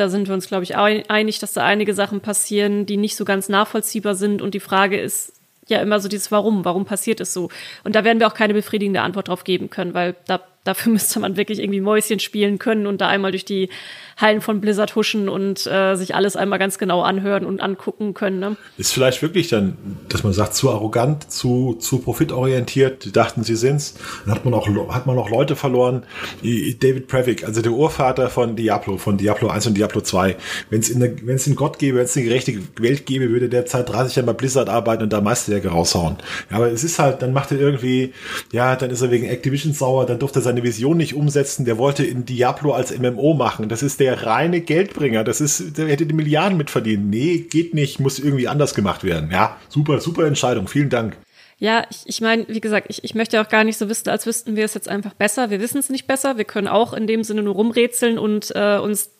da sind wir uns, glaube ich, einig, dass da einige Sachen passieren, die nicht so ganz nachvollziehbar sind. Und die Frage ist, ja immer so dieses Warum, warum passiert es so? Und da werden wir auch keine befriedigende Antwort drauf geben können, weil da, dafür müsste man wirklich irgendwie Mäuschen spielen können und da einmal durch die Hallen von Blizzard huschen und äh, sich alles einmal ganz genau anhören und angucken können. Ne? Ist vielleicht wirklich dann, dass man sagt, zu arrogant, zu, zu profitorientiert, die dachten, sie sind's. Dann hat man auch, hat man auch Leute verloren. David Previck, also der Urvater von Diablo, von Diablo 1 und Diablo 2. Wenn es in es einen Gott gäbe, wenn es eine gerechte Welt gäbe, würde der Zeit 30 Jahre bei Blizzard arbeiten und da Meisterjäger raushauen. Ja, aber es ist halt, dann macht er irgendwie, ja, dann ist er wegen Activision sauer, dann durfte er seine Vision nicht umsetzen, der wollte in Diablo als MMO machen. Das ist der reine Geldbringer. Das ist, der hätte die Milliarden mitverdient. Nee, geht nicht, muss irgendwie anders gemacht werden. Ja, super, super Entscheidung. Vielen Dank. Ja, ich, ich meine, wie gesagt, ich, ich möchte auch gar nicht so wissen, als wüssten wir es jetzt einfach besser. Wir wissen es nicht besser. Wir können auch in dem Sinne nur rumrätseln und äh, uns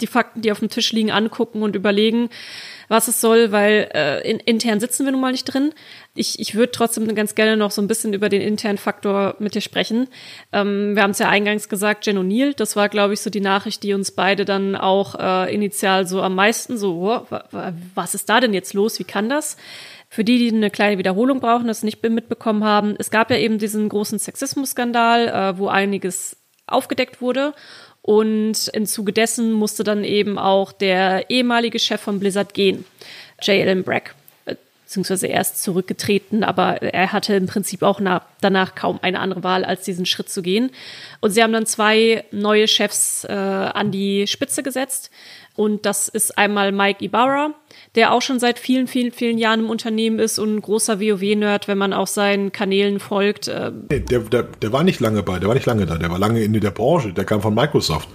die Fakten, die auf dem Tisch liegen, angucken und überlegen, was es soll, weil äh, in, intern sitzen wir nun mal nicht drin. Ich, ich würde trotzdem ganz gerne noch so ein bisschen über den internen Faktor mit dir sprechen. Ähm, wir haben es ja eingangs gesagt, Jen O'Neill, das war, glaube ich, so die Nachricht, die uns beide dann auch äh, initial so am meisten so, oh, was ist da denn jetzt los? Wie kann das? Für die, die eine kleine Wiederholung brauchen, das nicht mitbekommen haben, es gab ja eben diesen großen Sexismus-Skandal, äh, wo einiges aufgedeckt wurde. Und im Zuge dessen musste dann eben auch der ehemalige Chef von Blizzard gehen, J. Allen Brack. Beziehungsweise er ist zurückgetreten, aber er hatte im Prinzip auch nach, danach kaum eine andere Wahl, als diesen Schritt zu gehen. Und sie haben dann zwei neue Chefs äh, an die Spitze gesetzt. Und das ist einmal Mike Ibarra, der auch schon seit vielen, vielen, vielen Jahren im Unternehmen ist und ein großer WoW-Nerd, wenn man auch seinen Kanälen folgt. Ähm. Nee, der, der, der war nicht lange bei, der war nicht lange da, der war lange in der Branche, der kam von Microsoft.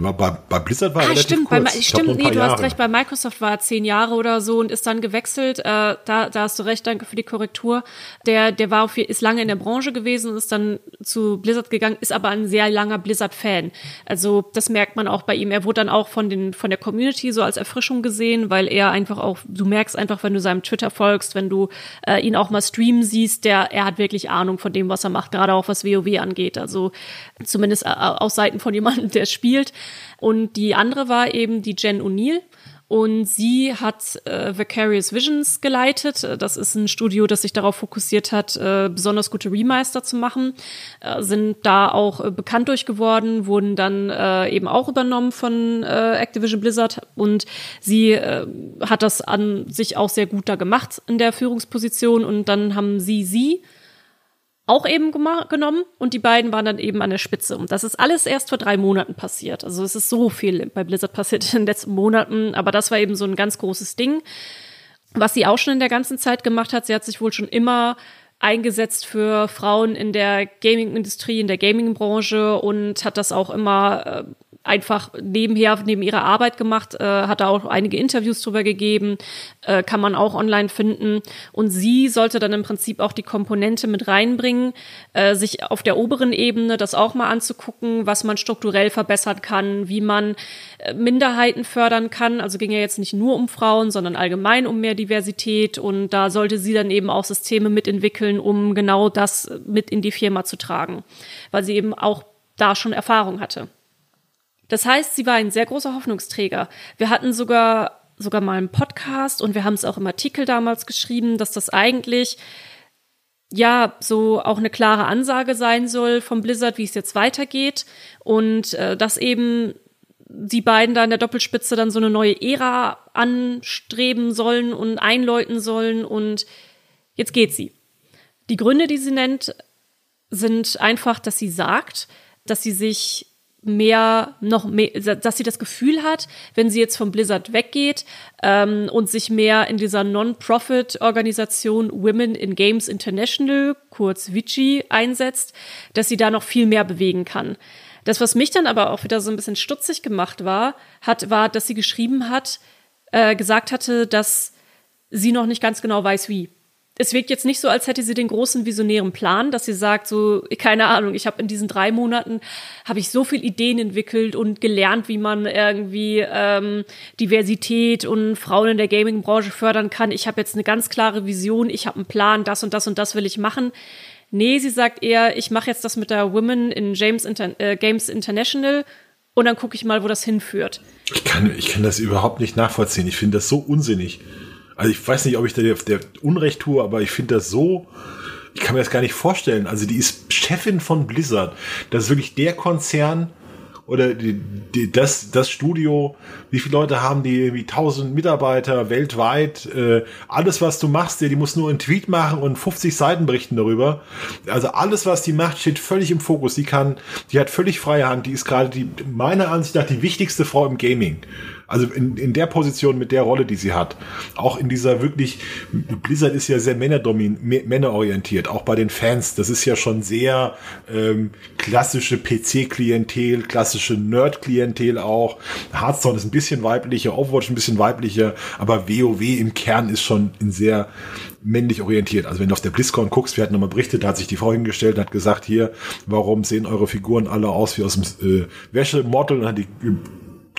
Bei, bei Blizzard war ah, relativ stimmt, kurz. Bei, stimmt, nee, du Jahre. hast recht, bei Microsoft war er zehn Jahre oder so und ist dann gewechselt. Äh, da, da hast du recht, danke für die Korrektur. Der, der war auf, ist lange in der Branche gewesen, ist dann zu Blizzard gegangen, ist aber ein sehr langer Blizzard-Fan. Also das merkt man auch bei ihm. Er wurde dann auch von den von der Community so als Erfrischung gesehen, weil er einfach auch, du merkst einfach, wenn du seinem Twitter folgst, wenn du äh, ihn auch mal streamen siehst, der er hat wirklich Ahnung von dem, was er macht, gerade auch was WoW angeht. Also zumindest äh, aus Seiten von jemandem, der spielt. Und die andere war eben die Jen O'Neill. Und sie hat äh, Vicarious Visions geleitet. Das ist ein Studio, das sich darauf fokussiert hat, äh, besonders gute Remaster zu machen. Äh, sind da auch äh, bekannt durch geworden, wurden dann äh, eben auch übernommen von äh, Activision Blizzard. Und sie äh, hat das an sich auch sehr gut da gemacht in der Führungsposition. Und dann haben sie sie auch eben genommen und die beiden waren dann eben an der Spitze. Und das ist alles erst vor drei Monaten passiert. Also es ist so viel bei Blizzard passiert in den letzten Monaten, aber das war eben so ein ganz großes Ding. Was sie auch schon in der ganzen Zeit gemacht hat, sie hat sich wohl schon immer eingesetzt für Frauen in der Gaming-Industrie, in der Gaming-Branche und hat das auch immer äh, einfach nebenher, neben ihrer Arbeit gemacht, äh, hat da auch einige Interviews drüber gegeben, äh, kann man auch online finden. Und sie sollte dann im Prinzip auch die Komponente mit reinbringen, äh, sich auf der oberen Ebene das auch mal anzugucken, was man strukturell verbessern kann, wie man äh, Minderheiten fördern kann. Also ging ja jetzt nicht nur um Frauen, sondern allgemein um mehr Diversität. Und da sollte sie dann eben auch Systeme mitentwickeln, um genau das mit in die Firma zu tragen, weil sie eben auch da schon Erfahrung hatte. Das heißt, sie war ein sehr großer Hoffnungsträger. Wir hatten sogar sogar mal einen Podcast und wir haben es auch im Artikel damals geschrieben, dass das eigentlich ja so auch eine klare Ansage sein soll vom Blizzard, wie es jetzt weitergeht und äh, dass eben die beiden da in der Doppelspitze dann so eine neue Ära anstreben sollen und einläuten sollen und jetzt geht sie. Die Gründe, die sie nennt, sind einfach, dass sie sagt, dass sie sich mehr, noch mehr, dass sie das Gefühl hat, wenn sie jetzt vom Blizzard weggeht ähm, und sich mehr in dieser Non-Profit-Organisation Women in Games International, kurz Vici, einsetzt, dass sie da noch viel mehr bewegen kann. Das, was mich dann aber auch wieder so ein bisschen stutzig gemacht war, hat, war, dass sie geschrieben hat, äh, gesagt hatte, dass sie noch nicht ganz genau weiß, wie es wirkt jetzt nicht so, als hätte sie den großen visionären Plan, dass sie sagt, so, keine Ahnung, ich habe in diesen drei Monaten, habe ich so viel Ideen entwickelt und gelernt, wie man irgendwie ähm, Diversität und Frauen in der Gaming-Branche fördern kann. Ich habe jetzt eine ganz klare Vision, ich habe einen Plan, das und das und das will ich machen. Nee, sie sagt eher, ich mache jetzt das mit der Women in James Inter äh, Games International und dann gucke ich mal, wo das hinführt. Ich kann, ich kann das überhaupt nicht nachvollziehen. Ich finde das so unsinnig. Also ich weiß nicht, ob ich da der, der Unrecht tue, aber ich finde das so, ich kann mir das gar nicht vorstellen. Also die ist Chefin von Blizzard. Das ist wirklich der Konzern oder die, die, das, das Studio. Wie viele Leute haben die? Wie tausend Mitarbeiter weltweit. Äh, alles, was du machst, die, die muss nur einen Tweet machen und 50 Seiten berichten darüber. Also alles, was die macht, steht völlig im Fokus. Die kann, die hat völlig freie Hand. Die ist gerade die, meiner Ansicht nach, die wichtigste Frau im Gaming. Also in, in der Position mit der Rolle, die sie hat. Auch in dieser wirklich, Blizzard ist ja sehr männerdomin, männerorientiert, auch bei den Fans. Das ist ja schon sehr ähm, klassische PC-Klientel, klassische Nerd-Klientel auch. Hearthstone ist ein bisschen weiblicher, Overwatch ein bisschen weiblicher, aber WoW im Kern ist schon in sehr männlich orientiert. Also wenn du auf der BlizzCon guckst, wir hatten nochmal berichtet, da hat sich die Frau hingestellt und hat gesagt, hier, warum sehen eure Figuren alle aus wie aus dem äh, Wäschemodel und hat die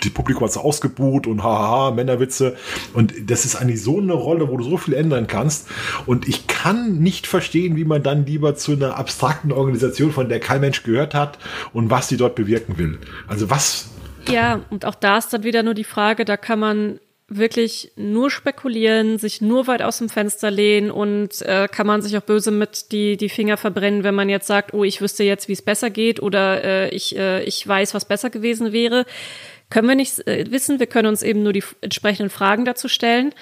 die Publikum hat es ausgebuht und hahaha, Männerwitze. Und das ist eigentlich so eine Rolle, wo du so viel ändern kannst. Und ich kann nicht verstehen, wie man dann lieber zu einer abstrakten Organisation, von der kein Mensch gehört hat und was sie dort bewirken will. Also was. Ja, und auch da ist dann wieder nur die Frage, da kann man wirklich nur spekulieren, sich nur weit aus dem Fenster lehnen und äh, kann man sich auch böse mit die, die Finger verbrennen, wenn man jetzt sagt, oh, ich wüsste jetzt, wie es besser geht oder äh, ich, äh, ich weiß, was besser gewesen wäre können wir nicht äh, wissen. Wir können uns eben nur die entsprechenden Fragen dazu stellen.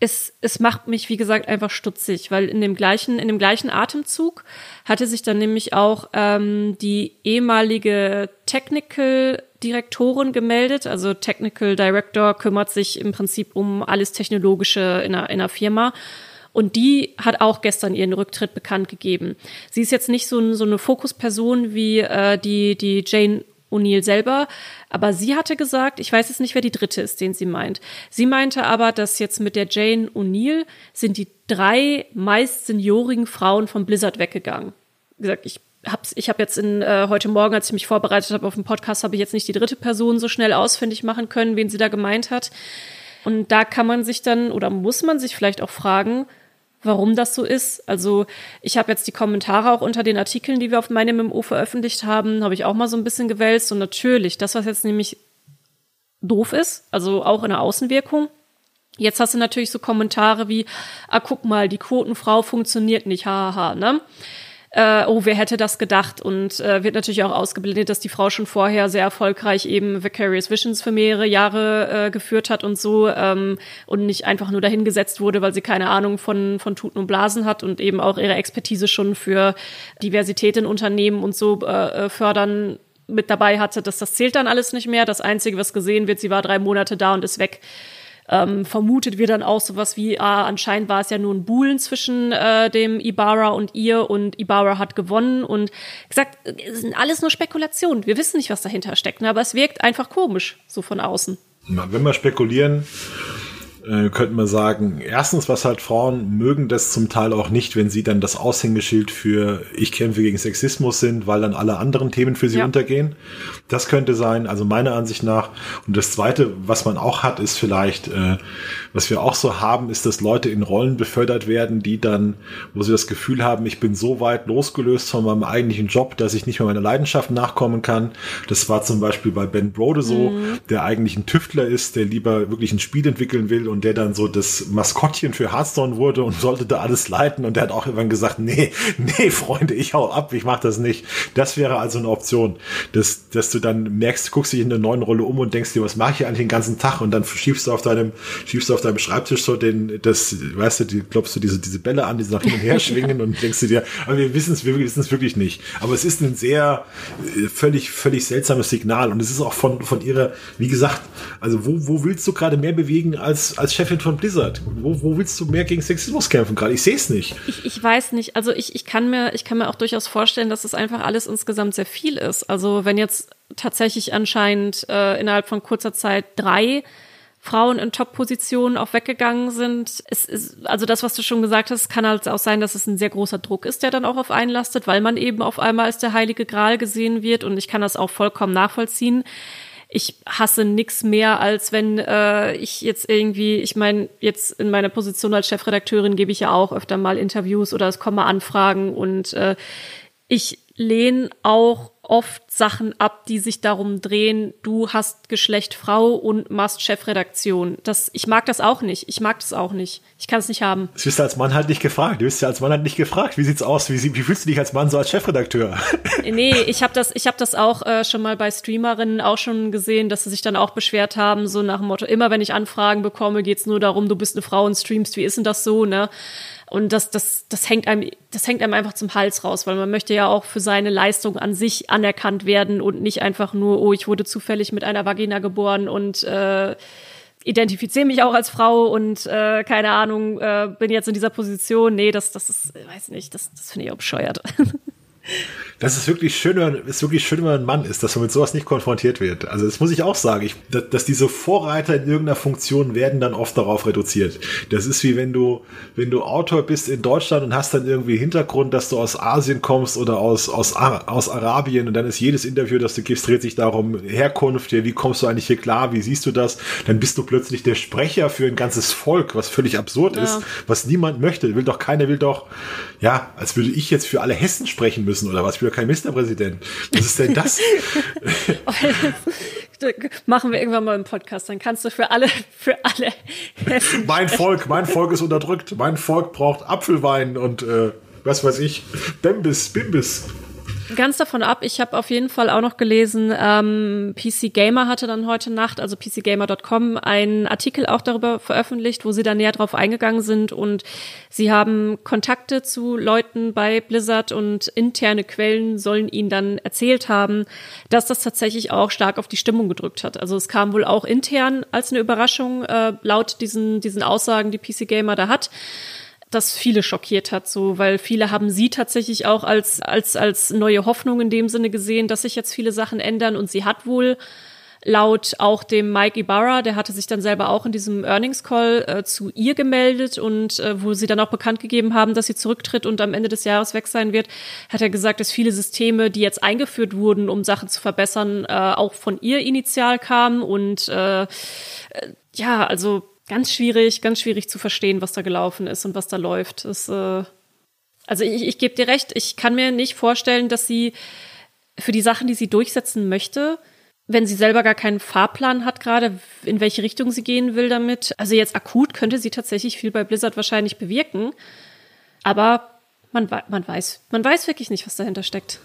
Es, es macht mich, wie gesagt, einfach stutzig, weil in dem gleichen, in dem gleichen Atemzug hatte sich dann nämlich auch ähm, die ehemalige Technical Direktorin gemeldet. Also Technical Director kümmert sich im Prinzip um alles Technologische in einer, in einer Firma. Und die hat auch gestern ihren Rücktritt bekannt gegeben. Sie ist jetzt nicht so, so eine Fokusperson wie äh, die, die Jane O'Neill selber, aber sie hatte gesagt, ich weiß jetzt nicht, wer die dritte ist, den sie meint. Sie meinte aber, dass jetzt mit der Jane O'Neill sind die drei meist seniorigen Frauen von Blizzard weggegangen. Wie gesagt, ich hab's, ich habe jetzt in äh, heute Morgen, als ich mich vorbereitet habe auf den Podcast, habe ich jetzt nicht die dritte Person so schnell ausfindig machen können, wen sie da gemeint hat. Und da kann man sich dann oder muss man sich vielleicht auch fragen, warum das so ist. Also ich habe jetzt die Kommentare auch unter den Artikeln, die wir auf meinem MMO veröffentlicht haben, habe ich auch mal so ein bisschen gewälzt. Und natürlich, das, was jetzt nämlich doof ist, also auch in der Außenwirkung, Jetzt hast du natürlich so Kommentare wie, ah, guck mal, die Quotenfrau funktioniert nicht, haha, ne? Äh, oh, wer hätte das gedacht? Und äh, wird natürlich auch ausgeblendet, dass die Frau schon vorher sehr erfolgreich eben Vicarious Visions für mehrere Jahre äh, geführt hat und so ähm, und nicht einfach nur dahingesetzt wurde, weil sie keine Ahnung von, von Tuten und Blasen hat und eben auch ihre Expertise schon für Diversität in Unternehmen und so äh, äh fördern mit dabei hatte. dass das zählt dann alles nicht mehr. Das Einzige, was gesehen wird, sie war drei Monate da und ist weg ähm, vermutet wird dann auch sowas wie, ah, anscheinend war es ja nur ein Buhlen zwischen äh, dem Ibarra und ihr und Ibarra hat gewonnen und gesagt, es sind alles nur Spekulationen. Wir wissen nicht, was dahinter steckt, ne? aber es wirkt einfach komisch, so von außen. Wenn wir spekulieren, äh, könnte man sagen, erstens, was halt Frauen mögen das zum Teil auch nicht, wenn sie dann das Aushängeschild für ich kämpfe gegen Sexismus sind, weil dann alle anderen Themen für sie ja. untergehen. Das könnte sein, also meiner Ansicht nach. Und das Zweite, was man auch hat, ist vielleicht, äh, was wir auch so haben, ist, dass Leute in Rollen befördert werden, die dann, wo sie das Gefühl haben, ich bin so weit losgelöst von meinem eigentlichen Job, dass ich nicht mehr meiner Leidenschaft nachkommen kann. Das war zum Beispiel bei Ben Brode so, mhm. der eigentlich ein Tüftler ist, der lieber wirklich ein Spiel entwickeln will und der dann so das Maskottchen für Hearthstone wurde und sollte da alles leiten. Und der hat auch irgendwann gesagt, nee, nee, Freunde, ich hau ab, ich mach das nicht. Das wäre also eine Option, dass, dass du dann merkst, guckst dich in der neuen Rolle um und denkst dir, was mache ich eigentlich den ganzen Tag? Und dann schiebst du auf deinem, schiebst du auf deinem Schreibtisch so den, das, weißt du, die, glaubst du, diese, diese Bälle an, die nach hin und her schwingen und denkst du dir, aber wir wissen es, wir wissen es wirklich nicht. Aber es ist ein sehr, äh, völlig, völlig seltsames Signal. Und es ist auch von, von ihrer, wie gesagt, also wo, wo willst du gerade mehr bewegen als, als Chefin von Blizzard? Wo, wo willst du mehr gegen Sexismus kämpfen gerade? Ich sehe es nicht. Ich, ich weiß nicht. Also ich, ich kann mir, ich kann mir auch durchaus vorstellen, dass es einfach alles insgesamt sehr viel ist. Also wenn jetzt tatsächlich anscheinend äh, innerhalb von kurzer Zeit drei Frauen in Top-Positionen auch weggegangen sind. Es ist, also das, was du schon gesagt hast, kann halt auch sein, dass es ein sehr großer Druck ist, der dann auch auf einen lastet, weil man eben auf einmal als der heilige Gral gesehen wird und ich kann das auch vollkommen nachvollziehen. Ich hasse nix mehr, als wenn äh, ich jetzt irgendwie, ich meine, jetzt in meiner Position als Chefredakteurin gebe ich ja auch öfter mal Interviews oder es kommen mal Anfragen und äh, ich lehne auch oft Sachen ab, die sich darum drehen, du hast Geschlecht Frau und machst Chefredaktion. Das, ich mag das auch nicht. Ich mag das auch nicht. Ich kann es nicht haben. Das wirst du als Mann halt nicht gefragt. Du wirst ja als Mann halt nicht gefragt. Wie sieht's aus? Wie, wie fühlst du dich als Mann so als Chefredakteur? Nee, ich habe das, ich habe das auch äh, schon mal bei Streamerinnen auch schon gesehen, dass sie sich dann auch beschwert haben, so nach dem Motto, immer wenn ich Anfragen bekomme, geht's nur darum, du bist eine Frau und streamst. Wie ist denn das so, ne? Und das, das, das hängt einem, das hängt einem einfach zum Hals raus, weil man möchte ja auch für seine Leistung an sich anerkannt werden und nicht einfach nur, oh, ich wurde zufällig mit einer Vagina geboren und äh, identifiziere mich auch als Frau und äh, keine Ahnung, äh, bin jetzt in dieser Position. Nee, das, das ist, weiß nicht, das, das finde ich auch bescheuert. das ist wirklich schön, wenn, ist wirklich schön, wenn man ein Mann ist, dass man mit sowas nicht konfrontiert wird. Also das muss ich auch sagen. Ich, dass, dass diese Vorreiter in irgendeiner Funktion werden dann oft darauf reduziert. Das ist wie wenn du, wenn du Autor bist in Deutschland und hast dann irgendwie Hintergrund, dass du aus Asien kommst oder aus, aus, aus Arabien und dann ist jedes Interview, das du gibst, dreht sich darum, Herkunft, ja, wie kommst du eigentlich hier klar, wie siehst du das? Dann bist du plötzlich der Sprecher für ein ganzes Volk, was völlig absurd ja. ist, was niemand möchte. Will doch keiner, will doch, ja, als würde ich jetzt für alle Hessen sprechen müssen oder was? Ich bin kein Ministerpräsident. Was ist denn das? Machen wir irgendwann mal einen Podcast, dann kannst du für alle, für alle. Mein Volk, mein Volk ist unterdrückt. Mein Volk braucht Apfelwein und äh, was weiß ich, Bembis, Bimbis. Ganz davon ab. Ich habe auf jeden Fall auch noch gelesen, ähm, PC Gamer hatte dann heute Nacht, also pcgamer.com, einen Artikel auch darüber veröffentlicht, wo sie da näher drauf eingegangen sind und sie haben Kontakte zu Leuten bei Blizzard und interne Quellen sollen ihnen dann erzählt haben, dass das tatsächlich auch stark auf die Stimmung gedrückt hat. Also es kam wohl auch intern als eine Überraschung äh, laut diesen diesen Aussagen, die PC Gamer da hat das viele schockiert hat, so, weil viele haben sie tatsächlich auch als, als, als neue Hoffnung in dem Sinne gesehen, dass sich jetzt viele Sachen ändern. Und sie hat wohl laut auch dem Mike Ibarra, der hatte sich dann selber auch in diesem Earnings Call äh, zu ihr gemeldet und äh, wo sie dann auch bekannt gegeben haben, dass sie zurücktritt und am Ende des Jahres weg sein wird, hat er gesagt, dass viele Systeme, die jetzt eingeführt wurden, um Sachen zu verbessern, äh, auch von ihr initial kamen. Und äh, äh ja, also ganz schwierig, ganz schwierig zu verstehen, was da gelaufen ist und was da läuft. Das, äh, also ich, ich gebe dir recht, ich kann mir nicht vorstellen, dass sie für die Sachen, die sie durchsetzen möchte, wenn sie selber gar keinen Fahrplan hat, gerade in welche Richtung sie gehen will damit. Also jetzt akut könnte sie tatsächlich viel bei Blizzard wahrscheinlich bewirken. Aber man, man weiß, man weiß wirklich nicht, was dahinter steckt.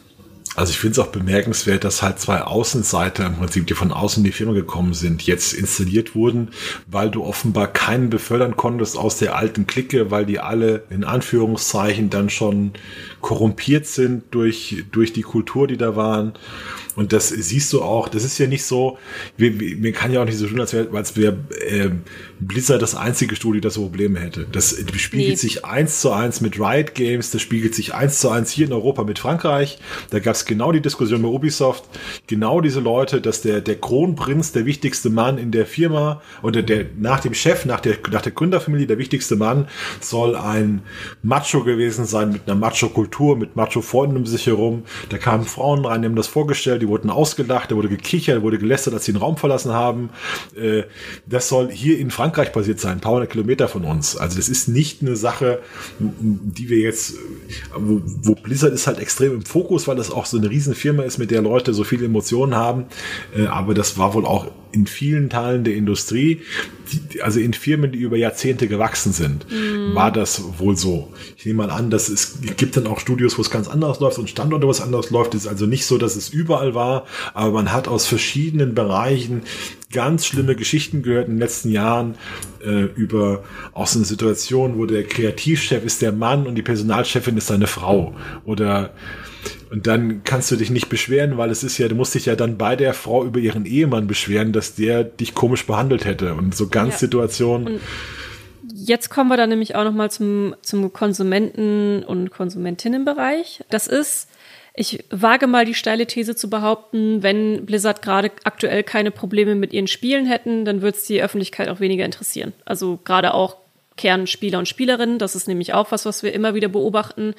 Also ich finde es auch bemerkenswert, dass halt zwei Außenseiter im Prinzip, die von außen in die Firma gekommen sind, jetzt installiert wurden, weil du offenbar keinen befördern konntest aus der alten Clique, weil die alle in Anführungszeichen dann schon korrumpiert sind durch, durch die Kultur, die da waren. Und das siehst du auch, das ist ja nicht so, mir kann ja auch nicht so tun, als wäre als wär, äh, Blizzard das einzige Studio, das so Probleme hätte. Das spiegelt nee. sich eins zu eins mit Riot Games, das spiegelt sich eins zu eins hier in Europa mit Frankreich. Da gab es genau die Diskussion bei Ubisoft, genau diese Leute, dass der, der Kronprinz, der wichtigste Mann in der Firma oder der nach dem Chef, nach der, nach der Gründerfamilie, der wichtigste Mann, soll ein Macho gewesen sein mit einer Macho-Kultur, mit Macho-Freunden um sich herum. Da kamen Frauen rein, die haben das vorgestellt, die wurden ausgelacht, da wurde gekichert, wurde gelästert, als sie den Raum verlassen haben. Äh, das soll hier in Frankreich passiert sein, ein paar hundert Kilometer von uns. Also das ist nicht eine Sache, die wir jetzt, wo, wo Blizzard ist halt extrem im Fokus, weil das auch so eine Riesenfirma ist, mit der Leute so viele Emotionen haben. Äh, aber das war wohl auch in vielen Teilen der Industrie, die, also in Firmen, die über Jahrzehnte gewachsen sind, mhm. war das wohl so. Ich nehme mal an, dass es gibt dann auch Studios, wo es ganz anders läuft und Standorte, wo es anders läuft. Es ist also nicht so, dass es überall war, aber man hat aus verschiedenen Bereichen ganz schlimme Geschichten gehört in den letzten Jahren äh, über auch so eine Situation, wo der Kreativchef ist der Mann und die Personalchefin ist seine Frau oder und dann kannst du dich nicht beschweren, weil es ist ja, du musst dich ja dann bei der Frau über ihren Ehemann beschweren, dass der dich komisch behandelt hätte. Und so ganz ja. Situationen. Jetzt kommen wir dann nämlich auch nochmal zum, zum Konsumenten- und Konsumentinnenbereich. Das ist, ich wage mal die steile These zu behaupten, wenn Blizzard gerade aktuell keine Probleme mit ihren Spielen hätten, dann würde es die Öffentlichkeit auch weniger interessieren. Also gerade auch Kernspieler und Spielerinnen, das ist nämlich auch was, was wir immer wieder beobachten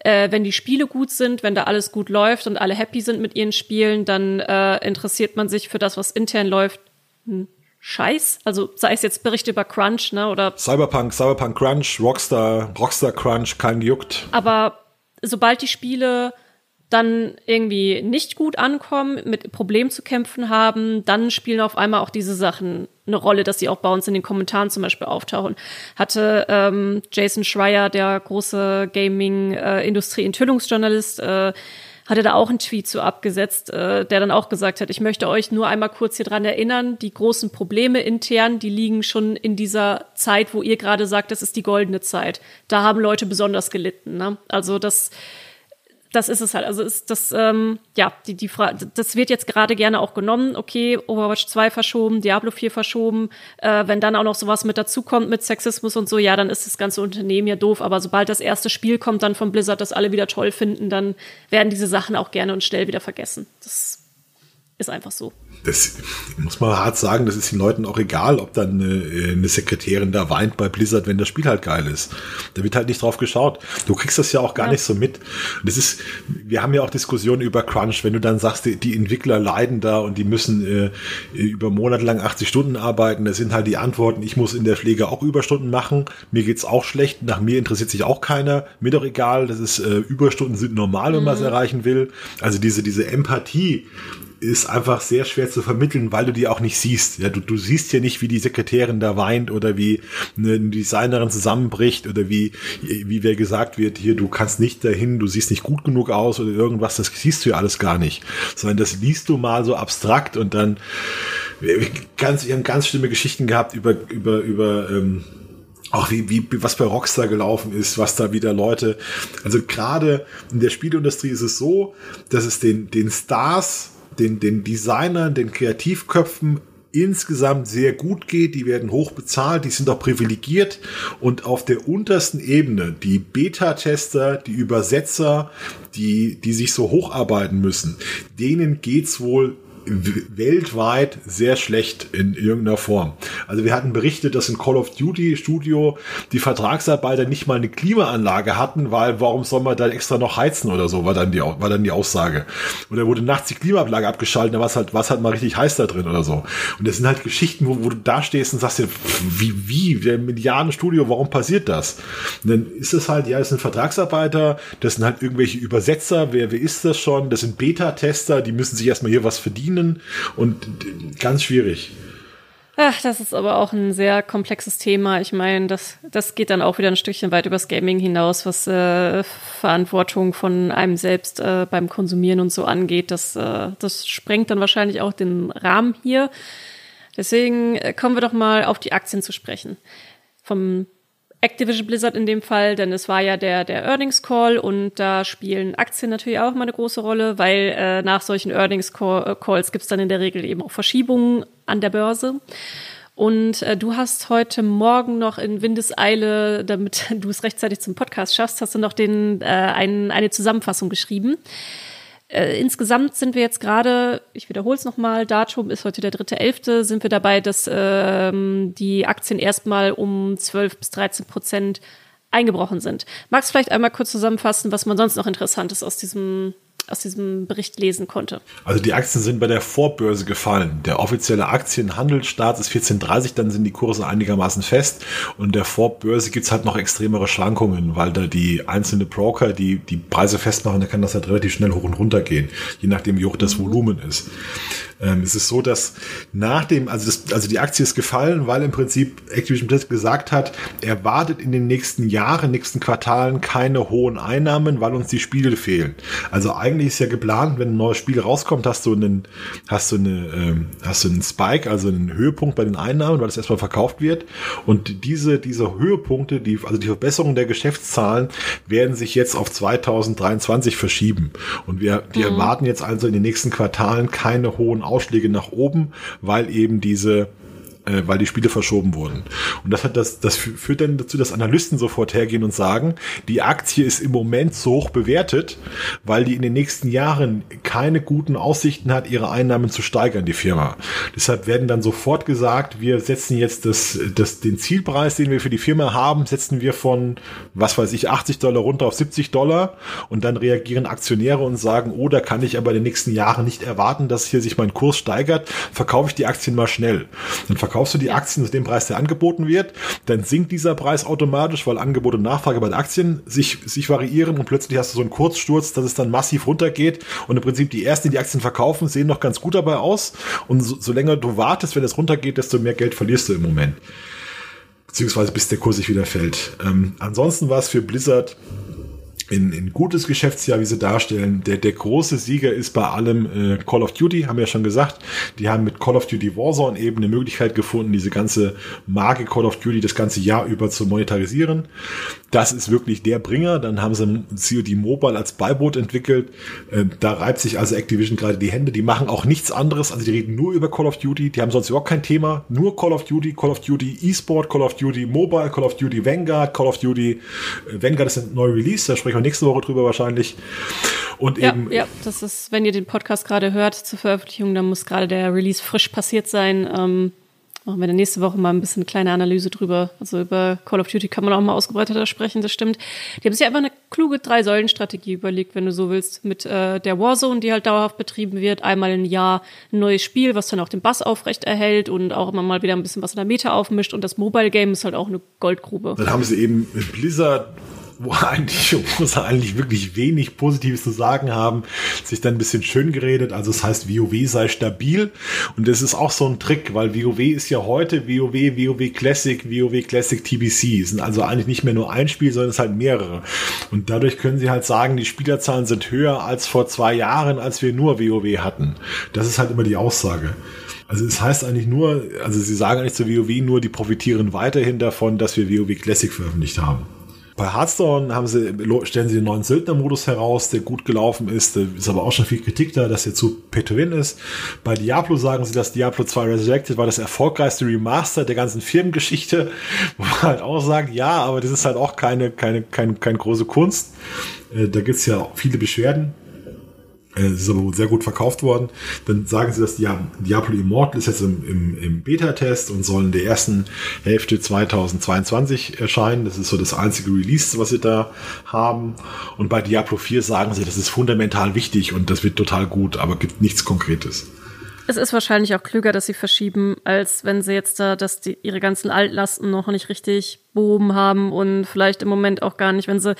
äh, wenn die Spiele gut sind, wenn da alles gut läuft und alle happy sind mit ihren Spielen, dann äh, interessiert man sich für das, was intern läuft. Hm. Scheiß, also sei es jetzt Berichte über Crunch, ne, oder Cyberpunk, Cyberpunk Crunch, Rockstar, Rockstar Crunch, kein gejuckt. Aber sobald die Spiele dann irgendwie nicht gut ankommen, mit Problemen zu kämpfen haben, dann spielen auf einmal auch diese Sachen eine Rolle, dass sie auch bei uns in den Kommentaren zum Beispiel auftauchen. Hatte ähm, Jason Schreier, der große Gaming-Industrie-Enthüllungsjournalist, äh, hatte da auch einen Tweet zu abgesetzt, äh, der dann auch gesagt hat, ich möchte euch nur einmal kurz hier dran erinnern, die großen Probleme intern, die liegen schon in dieser Zeit, wo ihr gerade sagt, das ist die goldene Zeit. Da haben Leute besonders gelitten. Ne? Also das das ist es halt. Also ist das, ähm, ja, die, die Frage, das wird jetzt gerade gerne auch genommen. Okay, Overwatch 2 verschoben, Diablo 4 verschoben. Äh, wenn dann auch noch sowas mit dazukommt mit Sexismus und so, ja, dann ist das ganze Unternehmen ja doof. Aber sobald das erste Spiel kommt dann von Blizzard, das alle wieder toll finden, dann werden diese Sachen auch gerne und schnell wieder vergessen. Das ist einfach so das muss man hart sagen, das ist den Leuten auch egal, ob dann eine, eine, Sekretärin da weint bei Blizzard, wenn das Spiel halt geil ist. Da wird halt nicht drauf geschaut. Du kriegst das ja auch gar ja. nicht so mit. Das ist, wir haben ja auch Diskussionen über Crunch, wenn du dann sagst, die, die Entwickler leiden da und die müssen äh, über Monate lang 80 Stunden arbeiten. Das sind halt die Antworten. Ich muss in der Pflege auch Überstunden machen. Mir geht's auch schlecht. Nach mir interessiert sich auch keiner. Mir doch egal. Das ist äh, Überstunden sind normal, wenn man es mhm. erreichen will. Also diese diese Empathie ist einfach sehr schwer zu vermitteln, weil du die auch nicht siehst. Ja, du, du siehst ja nicht, wie die Sekretärin da weint oder wie eine Designerin zusammenbricht oder wie, wie wer gesagt wird, hier, du kannst nicht dahin, du siehst nicht gut genug aus oder irgendwas, das siehst du ja alles gar nicht. Sondern das liest du mal so abstrakt und dann ganz, wir haben ganz schlimme Geschichten gehabt über, über, über, ähm, auch wie, wie, was bei Rockstar gelaufen ist, was da wieder Leute, also gerade in der Spielindustrie ist es so, dass es den, den Stars, den, den Designern, den Kreativköpfen insgesamt sehr gut geht, die werden hoch bezahlt, die sind auch privilegiert. Und auf der untersten Ebene, die Beta-Tester, die Übersetzer, die, die sich so hocharbeiten müssen, denen geht's wohl weltweit sehr schlecht in irgendeiner Form. Also wir hatten berichtet, dass in Call of Duty Studio die Vertragsarbeiter nicht mal eine Klimaanlage hatten, weil warum soll man da extra noch heizen oder so, war dann die, war dann die Aussage. Oder wurde nachts die Klimaanlage abgeschaltet, da war es halt, war halt mal richtig heiß da drin oder so. Und das sind halt Geschichten, wo, wo du da stehst und sagst dir, wie, wie, der Milliardenstudio, warum passiert das? Und dann ist es halt, ja, das sind Vertragsarbeiter, das sind halt irgendwelche Übersetzer, wer, wer ist das schon? Das sind Beta-Tester, die müssen sich erstmal hier was verdienen verdienen und ganz schwierig. Ach, das ist aber auch ein sehr komplexes Thema. Ich meine, das, das geht dann auch wieder ein Stückchen weit übers Gaming hinaus, was äh, Verantwortung von einem selbst äh, beim Konsumieren und so angeht. Das, äh, das sprengt dann wahrscheinlich auch den Rahmen hier. Deswegen äh, kommen wir doch mal auf die Aktien zu sprechen. Vom Activision Blizzard in dem Fall, denn es war ja der, der Earnings Call und da spielen Aktien natürlich auch immer eine große Rolle, weil äh, nach solchen Earnings Call, äh, Calls gibt es dann in der Regel eben auch Verschiebungen an der Börse. Und äh, du hast heute Morgen noch in Windeseile, damit du es rechtzeitig zum Podcast schaffst, hast du noch den, äh, ein, eine Zusammenfassung geschrieben. Äh, insgesamt sind wir jetzt gerade, ich wiederhole es nochmal, Datum ist heute der dritte Elfte, sind wir dabei, dass ähm, die Aktien erstmal um 12 bis 13 Prozent eingebrochen sind. Magst du vielleicht einmal kurz zusammenfassen, was man sonst noch Interessantes aus diesem aus diesem Bericht lesen konnte. Also die Aktien sind bei der Vorbörse gefallen. Der offizielle Aktienhandelsstart ist 14.30, dann sind die Kurse einigermaßen fest und der Vorbörse gibt's halt noch extremere Schwankungen, weil da die einzelnen Broker, die die Preise festmachen, da kann das halt relativ schnell hoch und runter gehen, je nachdem wie hoch das mhm. Volumen ist. Ähm, es ist so, dass nach dem, also, das, also die Aktie ist gefallen, weil im Prinzip Activision Blizzard gesagt hat, er wartet in den nächsten Jahren, nächsten Quartalen keine hohen Einnahmen, weil uns die Spiele fehlen. Also eigentlich ist ja geplant, wenn ein neues Spiel rauskommt, hast du einen, hast du eine, ähm, hast du einen Spike, also einen Höhepunkt bei den Einnahmen, weil es erstmal verkauft wird. Und diese, diese Höhepunkte, die, also die Verbesserung der Geschäftszahlen werden sich jetzt auf 2023 verschieben. Und wir, wir mhm. erwarten jetzt also in den nächsten Quartalen keine hohen Ausschläge nach oben, weil eben diese äh, weil die Spiele verschoben wurden. Und das hat das, das führt dann dazu, dass Analysten sofort hergehen und sagen, die Aktie ist im Moment so hoch bewertet, weil die in den nächsten Jahren keine guten Aussichten hat, ihre Einnahmen zu steigern, die Firma. Deshalb werden dann sofort gesagt, wir setzen jetzt das, das, den Zielpreis, den wir für die Firma haben, setzen wir von, was weiß ich, 80 Dollar runter auf 70 Dollar und dann reagieren Aktionäre und sagen, oh, da kann ich aber in den nächsten Jahren nicht erwarten, dass hier sich mein Kurs steigert, verkaufe ich die Aktien mal schnell. Dann verkaufst du die Aktien zu dem Preis, der angeboten wird, dann sinkt dieser Preis automatisch, weil Angebot und Nachfrage bei den Aktien sich, sich variieren und plötzlich hast du so einen Kurzsturz, dass es dann massiv runtergeht und im Prinzip die ersten, die, die Aktien verkaufen, sehen noch ganz gut dabei aus und so, so länger du wartest, wenn es runtergeht, desto mehr Geld verlierst du im Moment. Beziehungsweise bis der Kurs sich wieder fällt. Ähm, ansonsten war es für Blizzard in, in gutes Geschäftsjahr, wie sie darstellen. Der, der große Sieger ist bei allem äh, Call of Duty, haben wir ja schon gesagt. Die haben mit Call of Duty Warzone eben eine Möglichkeit gefunden, diese ganze Marke Call of Duty das ganze Jahr über zu monetarisieren. Das ist wirklich der Bringer. Dann haben sie COD Mobile als Beiboot entwickelt. Äh, da reibt sich also Activision gerade die Hände. Die machen auch nichts anderes. Also die reden nur über Call of Duty. Die haben sonst überhaupt kein Thema. Nur Call of Duty, Call of Duty eSport, Call of Duty Mobile, Call of Duty Vanguard, Call of Duty äh, Vanguard ist ein neuer Release. Da sprechen wir nächste Woche drüber wahrscheinlich. Und ja, eben. Ja, das ist, wenn ihr den Podcast gerade hört zur Veröffentlichung, dann muss gerade der Release frisch passiert sein. Ähm, machen wir dann nächste Woche mal ein bisschen eine kleine Analyse drüber. Also über Call of Duty kann man auch mal ausgebreiteter sprechen, das stimmt. Die haben sich einfach eine kluge Drei-Säulen-Strategie überlegt, wenn du so willst, mit äh, der Warzone, die halt dauerhaft betrieben wird, einmal im Jahr ein neues Spiel, was dann auch den Bass aufrecht erhält und auch immer mal wieder ein bisschen was in der Meta aufmischt und das Mobile Game ist halt auch eine Goldgrube. Dann haben sie eben Blizzard wo eigentlich, wo sie eigentlich wirklich wenig Positives zu sagen haben, sich dann ein bisschen schön geredet. Also es heißt, WoW sei stabil. Und das ist auch so ein Trick, weil WoW ist ja heute WoW, WoW Classic, WoW Classic TBC. Es sind also eigentlich nicht mehr nur ein Spiel, sondern es halt mehrere. Und dadurch können sie halt sagen, die Spielerzahlen sind höher als vor zwei Jahren, als wir nur WoW hatten. Das ist halt immer die Aussage. Also es heißt eigentlich nur, also sie sagen eigentlich zu WoW nur, die profitieren weiterhin davon, dass wir WoW Classic veröffentlicht haben. Bei Hearthstone haben sie, stellen sie den neuen Söldner-Modus heraus, der gut gelaufen ist. Ist aber auch schon viel Kritik da, dass er zu pay to win ist. Bei Diablo sagen sie, dass Diablo 2 Resurrected war das erfolgreichste Remaster der ganzen Firmengeschichte. Wo man halt auch sagt, ja, aber das ist halt auch keine, keine, keine, keine große Kunst. Äh, da gibt's ja viele Beschwerden. Es ist aber sehr gut verkauft worden. Dann sagen sie, dass Diablo Immortal ist jetzt im, im, im Beta-Test und soll in der ersten Hälfte 2022 erscheinen. Das ist so das einzige Release, was sie da haben. Und bei Diablo 4 sagen sie, das ist fundamental wichtig und das wird total gut, aber gibt nichts Konkretes. Es ist wahrscheinlich auch klüger, dass sie verschieben, als wenn sie jetzt da, dass die ihre ganzen Altlasten noch nicht richtig behoben haben und vielleicht im Moment auch gar nicht, wenn sie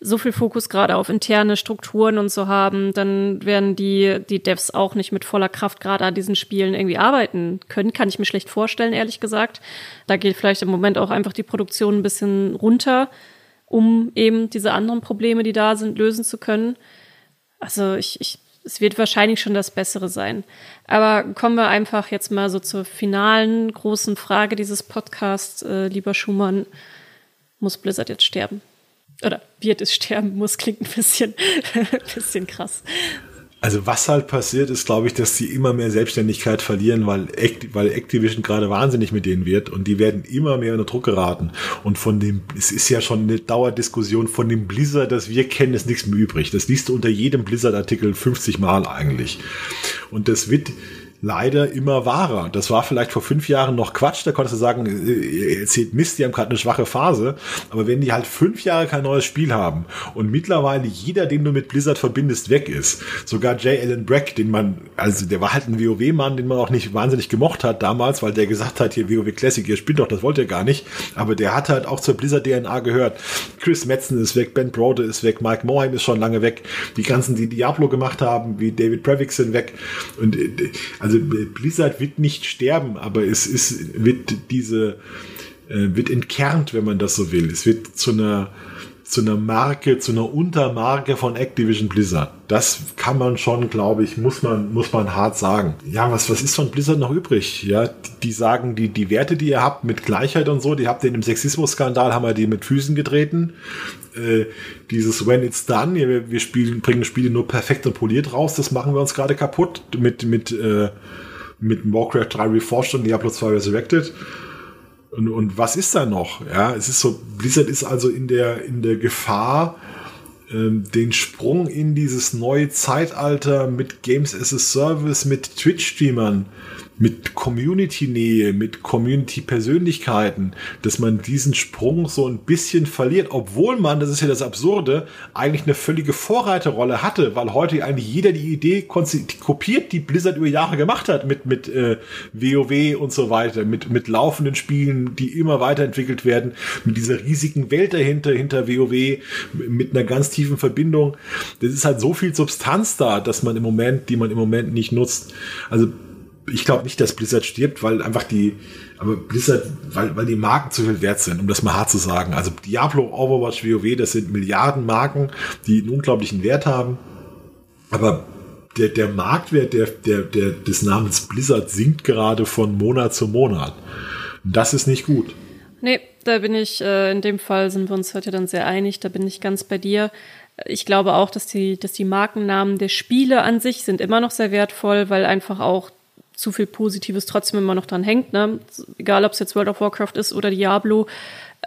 so viel Fokus gerade auf interne Strukturen und so haben, dann werden die, die Devs auch nicht mit voller Kraft gerade an diesen Spielen irgendwie arbeiten können. Kann ich mir schlecht vorstellen, ehrlich gesagt. Da geht vielleicht im Moment auch einfach die Produktion ein bisschen runter, um eben diese anderen Probleme, die da sind, lösen zu können. Also ich, ich es wird wahrscheinlich schon das Bessere sein. Aber kommen wir einfach jetzt mal so zur finalen großen Frage dieses Podcasts, äh, lieber Schumann. Muss Blizzard jetzt sterben? Oder wird es sterben? Muss klingt ein bisschen, bisschen krass. Also was halt passiert ist, glaube ich, dass sie immer mehr Selbstständigkeit verlieren, weil, Act weil Activision gerade wahnsinnig mit denen wird und die werden immer mehr unter Druck geraten. Und von dem, es ist ja schon eine Dauerdiskussion, von dem Blizzard, das wir kennen, ist nichts mehr übrig. Das liest du unter jedem Blizzard-Artikel 50 Mal eigentlich. Und das wird, leider immer wahrer. Das war vielleicht vor fünf Jahren noch Quatsch, da konntest du sagen, äh, ihr erzählt Mist, die haben gerade eine schwache Phase. Aber wenn die halt fünf Jahre kein neues Spiel haben und mittlerweile jeder, den du mit Blizzard verbindest, weg ist, sogar J. Allen Brack, den man, also der war halt ein WoW-Mann, den man auch nicht wahnsinnig gemocht hat damals, weil der gesagt hat, hier WoW Classic, ihr spielt doch, das wollt ihr gar nicht. Aber der hat halt auch zur Blizzard-DNA gehört. Chris Metzen ist weg, Ben Brode ist weg, Mike Morheim ist schon lange weg. Die ganzen, die Diablo gemacht haben, wie David Previx sind weg. Und äh, also also Blizzard wird nicht sterben, aber es ist, wird diese, äh, wird entkernt, wenn man das so will. Es wird zu einer, zu einer Marke, zu einer Untermarke von Activision Blizzard. Das kann man schon, glaube ich, muss man, muss man hart sagen. Ja, was, was ist von Blizzard noch übrig? Ja, die, sagen, die, die Werte, die ihr habt mit Gleichheit und so, die habt ihr in dem Sexismus-Skandal, haben wir die mit Füßen getreten. Äh, dieses When It's Done, wir, wir spielen, bringen Spiele nur perfekt und poliert raus, das machen wir uns gerade kaputt mit, mit, äh, mit Warcraft 3 Reforged und Diablo 2 Resurrected. Und, und was ist da noch? Ja, es ist so, Blizzard ist also in der, in der Gefahr, ähm, den Sprung in dieses neue Zeitalter mit Games as a Service, mit Twitch-Streamern mit Community-Nähe, mit Community-Persönlichkeiten, dass man diesen Sprung so ein bisschen verliert, obwohl man, das ist ja das Absurde, eigentlich eine völlige Vorreiterrolle hatte, weil heute eigentlich jeder die Idee kopiert, die Blizzard über Jahre gemacht hat, mit, mit äh, WoW und so weiter, mit, mit laufenden Spielen, die immer weiterentwickelt werden, mit dieser riesigen Welt dahinter, hinter WoW, mit einer ganz tiefen Verbindung. Das ist halt so viel Substanz da, dass man im Moment, die man im Moment nicht nutzt. Also ich glaube nicht, dass Blizzard stirbt, weil einfach die, aber Blizzard, weil, weil die Marken zu viel wert sind, um das mal hart zu sagen. Also Diablo, Overwatch, WoW, das sind Milliarden Marken, die einen unglaublichen Wert haben. Aber der, der Marktwert der, der, der, des Namens Blizzard sinkt gerade von Monat zu Monat. Und das ist nicht gut. Nee, da bin ich, äh, in dem Fall sind wir uns heute dann sehr einig, da bin ich ganz bei dir. Ich glaube auch, dass die, dass die Markennamen der Spiele an sich sind immer noch sehr wertvoll, weil einfach auch zu viel Positives trotzdem immer noch dran hängt. Ne? Egal, ob es jetzt World of Warcraft ist oder Diablo,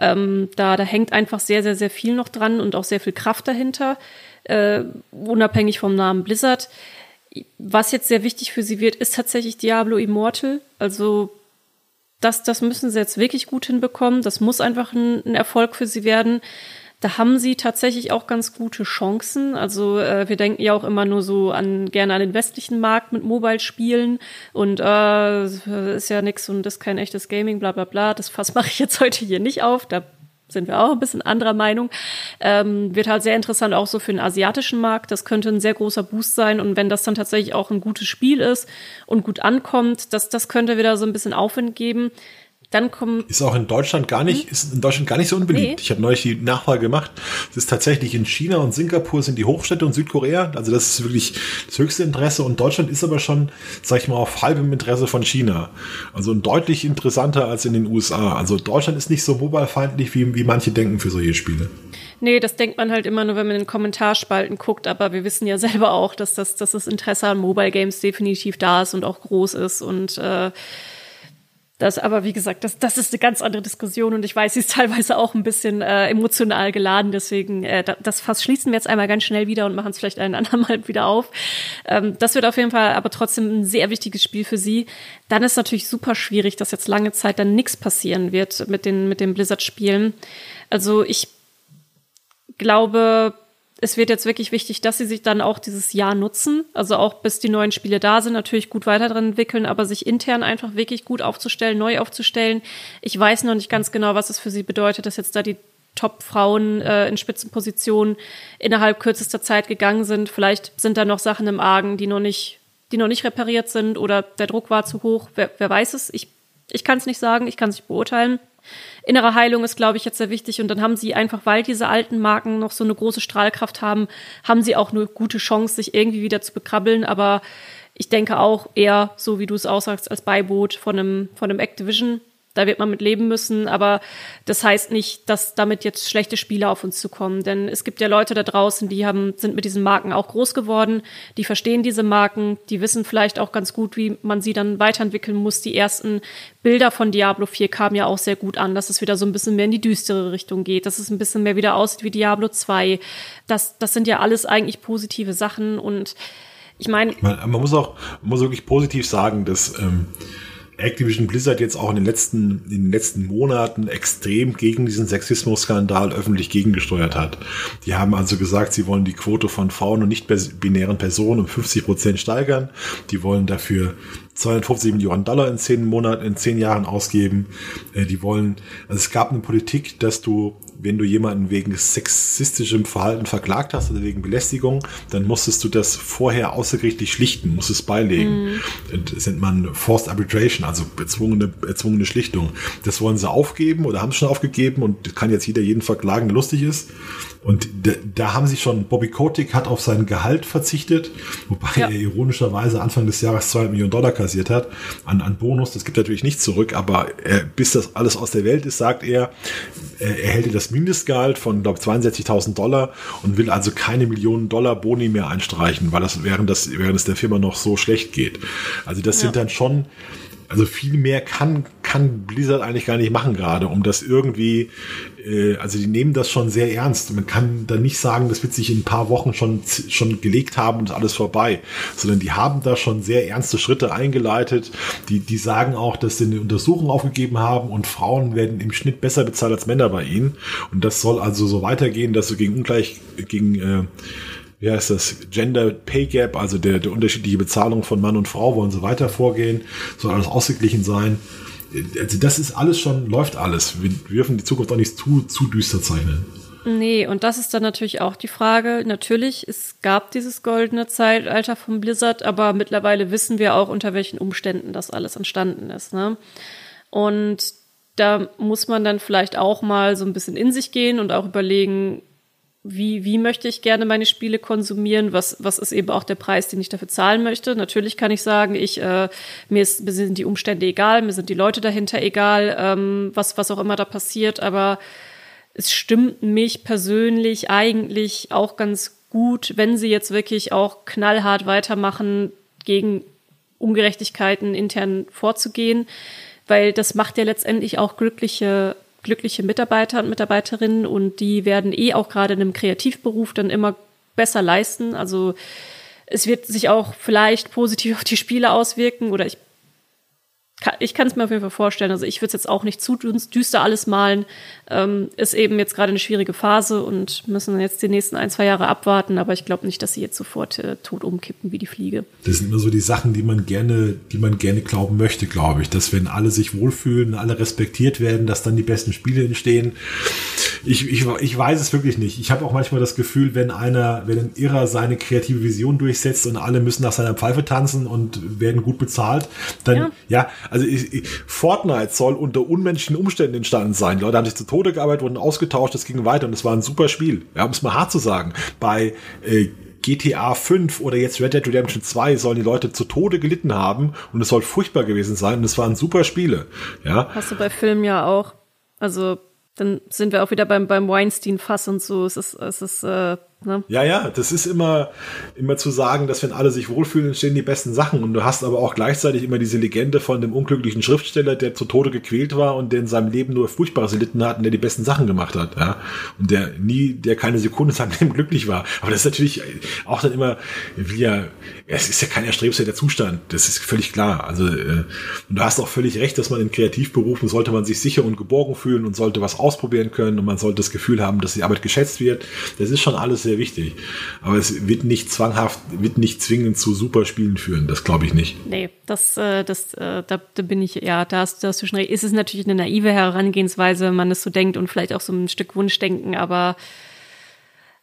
ähm, da, da hängt einfach sehr, sehr, sehr viel noch dran und auch sehr viel Kraft dahinter, äh, unabhängig vom Namen Blizzard. Was jetzt sehr wichtig für sie wird, ist tatsächlich Diablo Immortal. Also das, das müssen sie jetzt wirklich gut hinbekommen. Das muss einfach ein, ein Erfolg für sie werden. Da haben sie tatsächlich auch ganz gute Chancen. Also äh, wir denken ja auch immer nur so an gerne an den westlichen Markt mit Mobile-Spielen und äh, ist ja nix und das ist kein echtes Gaming, bla bla bla. Das Fass mache ich jetzt heute hier nicht auf. Da sind wir auch ein bisschen anderer Meinung. Ähm, wird halt sehr interessant auch so für den asiatischen Markt. Das könnte ein sehr großer Boost sein. Und wenn das dann tatsächlich auch ein gutes Spiel ist und gut ankommt, das, das könnte wieder so ein bisschen Aufwind geben. Dann kommen ist auch in Deutschland gar nicht, hm? ist in Deutschland gar nicht so unbeliebt. Nee. Ich habe neulich die Nachfrage gemacht. Es ist tatsächlich in China und Singapur sind die Hochstädte und Südkorea. Also das ist wirklich das höchste Interesse. Und Deutschland ist aber schon, sag ich mal, auf halbem Interesse von China. Also deutlich interessanter als in den USA. Also Deutschland ist nicht so mobilefeindlich, wie, wie manche denken für solche Spiele. Nee, das denkt man halt immer nur, wenn man in den Kommentarspalten guckt, aber wir wissen ja selber auch, dass das, dass das Interesse an Mobile Games definitiv da ist und auch groß ist und äh, das aber, wie gesagt, das, das ist eine ganz andere Diskussion und ich weiß, sie ist teilweise auch ein bisschen äh, emotional geladen. Deswegen, äh, das Fass schließen wir jetzt einmal ganz schnell wieder und machen es vielleicht ein andermal wieder auf. Ähm, das wird auf jeden Fall aber trotzdem ein sehr wichtiges Spiel für sie. Dann ist natürlich super schwierig, dass jetzt lange Zeit dann nichts passieren wird mit den, mit den Blizzard-Spielen. Also ich glaube, es wird jetzt wirklich wichtig, dass sie sich dann auch dieses Jahr nutzen, also auch bis die neuen Spiele da sind, natürlich gut weiter dran entwickeln, aber sich intern einfach wirklich gut aufzustellen, neu aufzustellen. Ich weiß noch nicht ganz genau, was es für sie bedeutet, dass jetzt da die Top-Frauen äh, in Spitzenpositionen innerhalb kürzester Zeit gegangen sind. Vielleicht sind da noch Sachen im Argen, die noch nicht, die noch nicht repariert sind oder der Druck war zu hoch. Wer, wer weiß es? Ich, ich kann es nicht sagen, ich kann es nicht beurteilen innere Heilung ist, glaube ich, jetzt sehr wichtig. Und dann haben sie einfach, weil diese alten Marken noch so eine große Strahlkraft haben, haben sie auch eine gute Chance, sich irgendwie wieder zu bekrabbeln. Aber ich denke auch eher, so wie du es aussagst, als Beiboot von einem, von einem Activision da wird man mit leben müssen, aber das heißt nicht, dass damit jetzt schlechte Spiele auf uns zukommen. Denn es gibt ja Leute da draußen, die haben, sind mit diesen Marken auch groß geworden, die verstehen diese Marken, die wissen vielleicht auch ganz gut, wie man sie dann weiterentwickeln muss. Die ersten Bilder von Diablo 4 kamen ja auch sehr gut an, dass es wieder so ein bisschen mehr in die düstere Richtung geht, dass es ein bisschen mehr wieder aussieht wie Diablo 2. Das, das sind ja alles eigentlich positive Sachen und ich meine. Man, man muss auch, man muss wirklich positiv sagen, dass ähm, Activision Blizzard jetzt auch in den letzten, in den letzten Monaten extrem gegen diesen Sexismus-Skandal öffentlich gegengesteuert hat. Die haben also gesagt, sie wollen die Quote von Frauen und nicht-binären Personen um 50 Prozent steigern. Die wollen dafür 250 Millionen Dollar in zehn Monaten, in zehn Jahren ausgeben. Äh, die wollen, also es gab eine Politik, dass du wenn du jemanden wegen sexistischem Verhalten verklagt hast oder wegen Belästigung, dann musstest du das vorher außergerichtlich schlichten, musstest beilegen. Mhm. Das nennt man Forced Arbitration, also erzwungene, erzwungene Schlichtung. Das wollen sie aufgeben oder haben es schon aufgegeben und kann jetzt jeder jeden verklagen, der lustig ist. Und da, haben sie schon, Bobby Kotick hat auf sein Gehalt verzichtet, wobei ja. er ironischerweise Anfang des Jahres 2 Millionen Dollar kassiert hat an, an Bonus. Das gibt natürlich nicht zurück, aber er, bis das alles aus der Welt ist, sagt er, er erhält das Mindestgehalt von, glaube 62.000 Dollar und will also keine Millionen Dollar Boni mehr einstreichen, weil das während, das, während es der Firma noch so schlecht geht. Also das ja. sind dann schon also viel mehr kann, kann Blizzard eigentlich gar nicht machen gerade, um das irgendwie, äh, also die nehmen das schon sehr ernst. Man kann da nicht sagen, das wird sich in ein paar Wochen schon, schon gelegt haben und alles vorbei, sondern die haben da schon sehr ernste Schritte eingeleitet. Die, die sagen auch, dass sie eine Untersuchung aufgegeben haben und Frauen werden im Schnitt besser bezahlt als Männer bei ihnen. Und das soll also so weitergehen, dass sie gegen Ungleich, gegen äh, wie heißt das, Gender Pay Gap, also der, der unterschiedliche Bezahlung von Mann und Frau, wollen sie weiter vorgehen, soll alles ausgeglichen sein. Also das ist alles schon, läuft alles. Wir dürfen die Zukunft auch nicht zu, zu düster zeichnen. Nee, und das ist dann natürlich auch die Frage. Natürlich, es gab dieses goldene Zeitalter von Blizzard, aber mittlerweile wissen wir auch, unter welchen Umständen das alles entstanden ist. Ne? Und da muss man dann vielleicht auch mal so ein bisschen in sich gehen und auch überlegen, wie, wie möchte ich gerne meine Spiele konsumieren, was, was ist eben auch der Preis, den ich dafür zahlen möchte. Natürlich kann ich sagen, ich, äh, mir, ist, mir sind die Umstände egal, mir sind die Leute dahinter egal, ähm, was, was auch immer da passiert, aber es stimmt mich persönlich eigentlich auch ganz gut, wenn sie jetzt wirklich auch knallhart weitermachen, gegen Ungerechtigkeiten intern vorzugehen, weil das macht ja letztendlich auch glückliche glückliche Mitarbeiter und Mitarbeiterinnen und die werden eh auch gerade in einem Kreativberuf dann immer besser leisten. Also es wird sich auch vielleicht positiv auf die Spiele auswirken oder ich ich kann es mir auf jeden Fall vorstellen. Also ich würde es jetzt auch nicht zu düster alles malen. Ähm, ist eben jetzt gerade eine schwierige Phase und müssen jetzt die nächsten ein, zwei Jahre abwarten. Aber ich glaube nicht, dass sie jetzt sofort äh, tot umkippen wie die Fliege. Das sind immer so die Sachen, die man gerne, die man gerne glauben möchte, glaube ich. Dass wenn alle sich wohlfühlen, alle respektiert werden, dass dann die besten Spiele entstehen. Ich, ich, ich weiß es wirklich nicht. Ich habe auch manchmal das Gefühl, wenn einer, wenn ein Irrer seine kreative Vision durchsetzt und alle müssen nach seiner Pfeife tanzen und werden gut bezahlt, dann, ja, ja also ich, ich, Fortnite soll unter unmenschlichen Umständen entstanden sein. Die Leute haben sich zu Tode gearbeitet, wurden ausgetauscht, es ging weiter und es war ein super Spiel. Ja, um es mal hart zu sagen. Bei äh, GTA 5 oder jetzt Red Dead Redemption 2 sollen die Leute zu Tode gelitten haben und es soll furchtbar gewesen sein und es waren super Spiele. Ja. Hast du bei Filmen ja auch. Also dann sind wir auch wieder beim, beim Weinstein-Fass und so. Es ist, es ist äh, Ne? Ja, ja, das ist immer, immer zu sagen, dass wenn alle sich wohlfühlen, entstehen die besten Sachen. Und du hast aber auch gleichzeitig immer diese Legende von dem unglücklichen Schriftsteller, der zu Tode gequält war und der in seinem Leben nur Furchtbares erlitten hat und der die besten Sachen gemacht hat. Ja? Und der nie, der keine Sekunde in seinem Leben glücklich war. Aber das ist natürlich auch dann immer, wie ja, es ist ja kein erstrebenswerter Zustand. Das ist völlig klar. Also, äh, du hast auch völlig recht, dass man in Kreativberufen sollte man sich sicher und geborgen fühlen und sollte was ausprobieren können und man sollte das Gefühl haben, dass die Arbeit geschätzt wird. Das ist schon alles sehr wichtig. Aber es wird nicht zwanghaft, wird nicht zwingend zu Superspielen führen. Das glaube ich nicht. Nee, das, äh, das, äh, da, da bin ich, ja, da hast, da hast du schon recht. Ist es natürlich eine naive Herangehensweise, wenn man es so denkt und vielleicht auch so ein Stück Wunschdenken, aber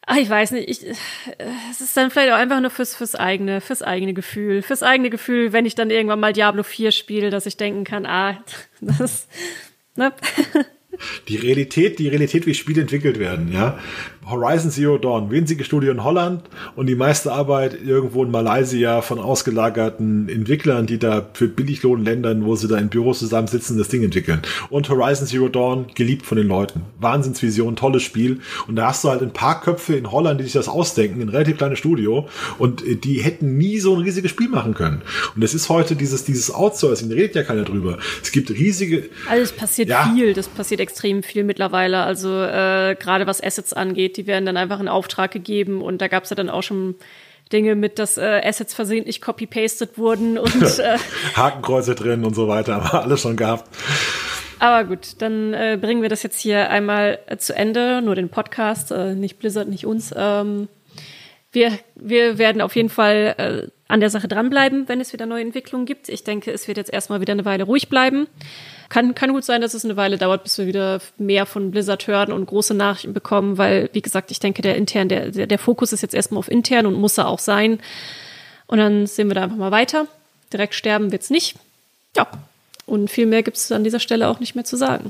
Ach, ich weiß nicht, ich, es ist dann vielleicht auch einfach nur fürs, fürs eigene, fürs eigene Gefühl, fürs eigene Gefühl, wenn ich dann irgendwann mal Diablo 4 spiele, dass ich denken kann, ah, das, ne? Die Realität, die Realität, wie Spiele entwickelt werden, ja. Horizon Zero Dawn, winzige Studio in Holland und die meiste Arbeit irgendwo in Malaysia von ausgelagerten Entwicklern, die da für Billiglohnländern, wo sie da in Büros zusammensitzen, das Ding entwickeln. Und Horizon Zero Dawn, geliebt von den Leuten. Wahnsinnsvision, tolles Spiel. Und da hast du halt ein paar Köpfe in Holland, die sich das ausdenken, ein relativ kleines Studio und äh, die hätten nie so ein riesiges Spiel machen können. Und es ist heute dieses, dieses Outsourcing, da redet ja keiner drüber. Es gibt riesige. Also es passiert ja. viel, das passiert extrem viel mittlerweile. Also äh, gerade was Assets angeht die werden dann einfach in Auftrag gegeben und da gab es ja dann auch schon Dinge mit, dass äh, Assets versehentlich copy-pasted wurden und äh, Hakenkreuze drin und so weiter, aber alles schon gehabt. Aber gut, dann äh, bringen wir das jetzt hier einmal äh, zu Ende, nur den Podcast, äh, nicht Blizzard, nicht uns. Ähm, wir, wir werden auf jeden Fall äh, an der Sache dranbleiben, wenn es wieder neue Entwicklungen gibt. Ich denke, es wird jetzt erstmal wieder eine Weile ruhig bleiben. Kann, kann gut sein, dass es eine Weile dauert, bis wir wieder mehr von Blizzard hören und große Nachrichten bekommen, weil, wie gesagt, ich denke, der intern, der, der, der Fokus ist jetzt erstmal auf intern und muss er auch sein. Und dann sehen wir da einfach mal weiter. Direkt sterben wird's nicht. Ja, und viel mehr gibt es an dieser Stelle auch nicht mehr zu sagen.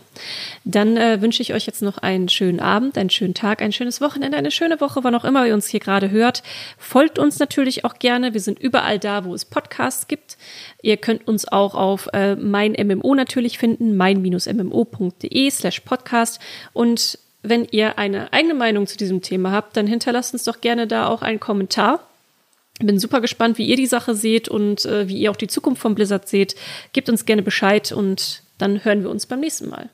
Dann äh, wünsche ich euch jetzt noch einen schönen Abend, einen schönen Tag, ein schönes Wochenende, eine schöne Woche, wann auch immer ihr uns hier gerade hört. Folgt uns natürlich auch gerne. Wir sind überall da, wo es Podcasts gibt. Ihr könnt uns auch auf äh, mein MMO natürlich finden, mein-mmo.de slash podcast. Und wenn ihr eine eigene Meinung zu diesem Thema habt, dann hinterlasst uns doch gerne da auch einen Kommentar. Bin super gespannt, wie ihr die Sache seht und äh, wie ihr auch die Zukunft von Blizzard seht. Gebt uns gerne Bescheid und dann hören wir uns beim nächsten Mal.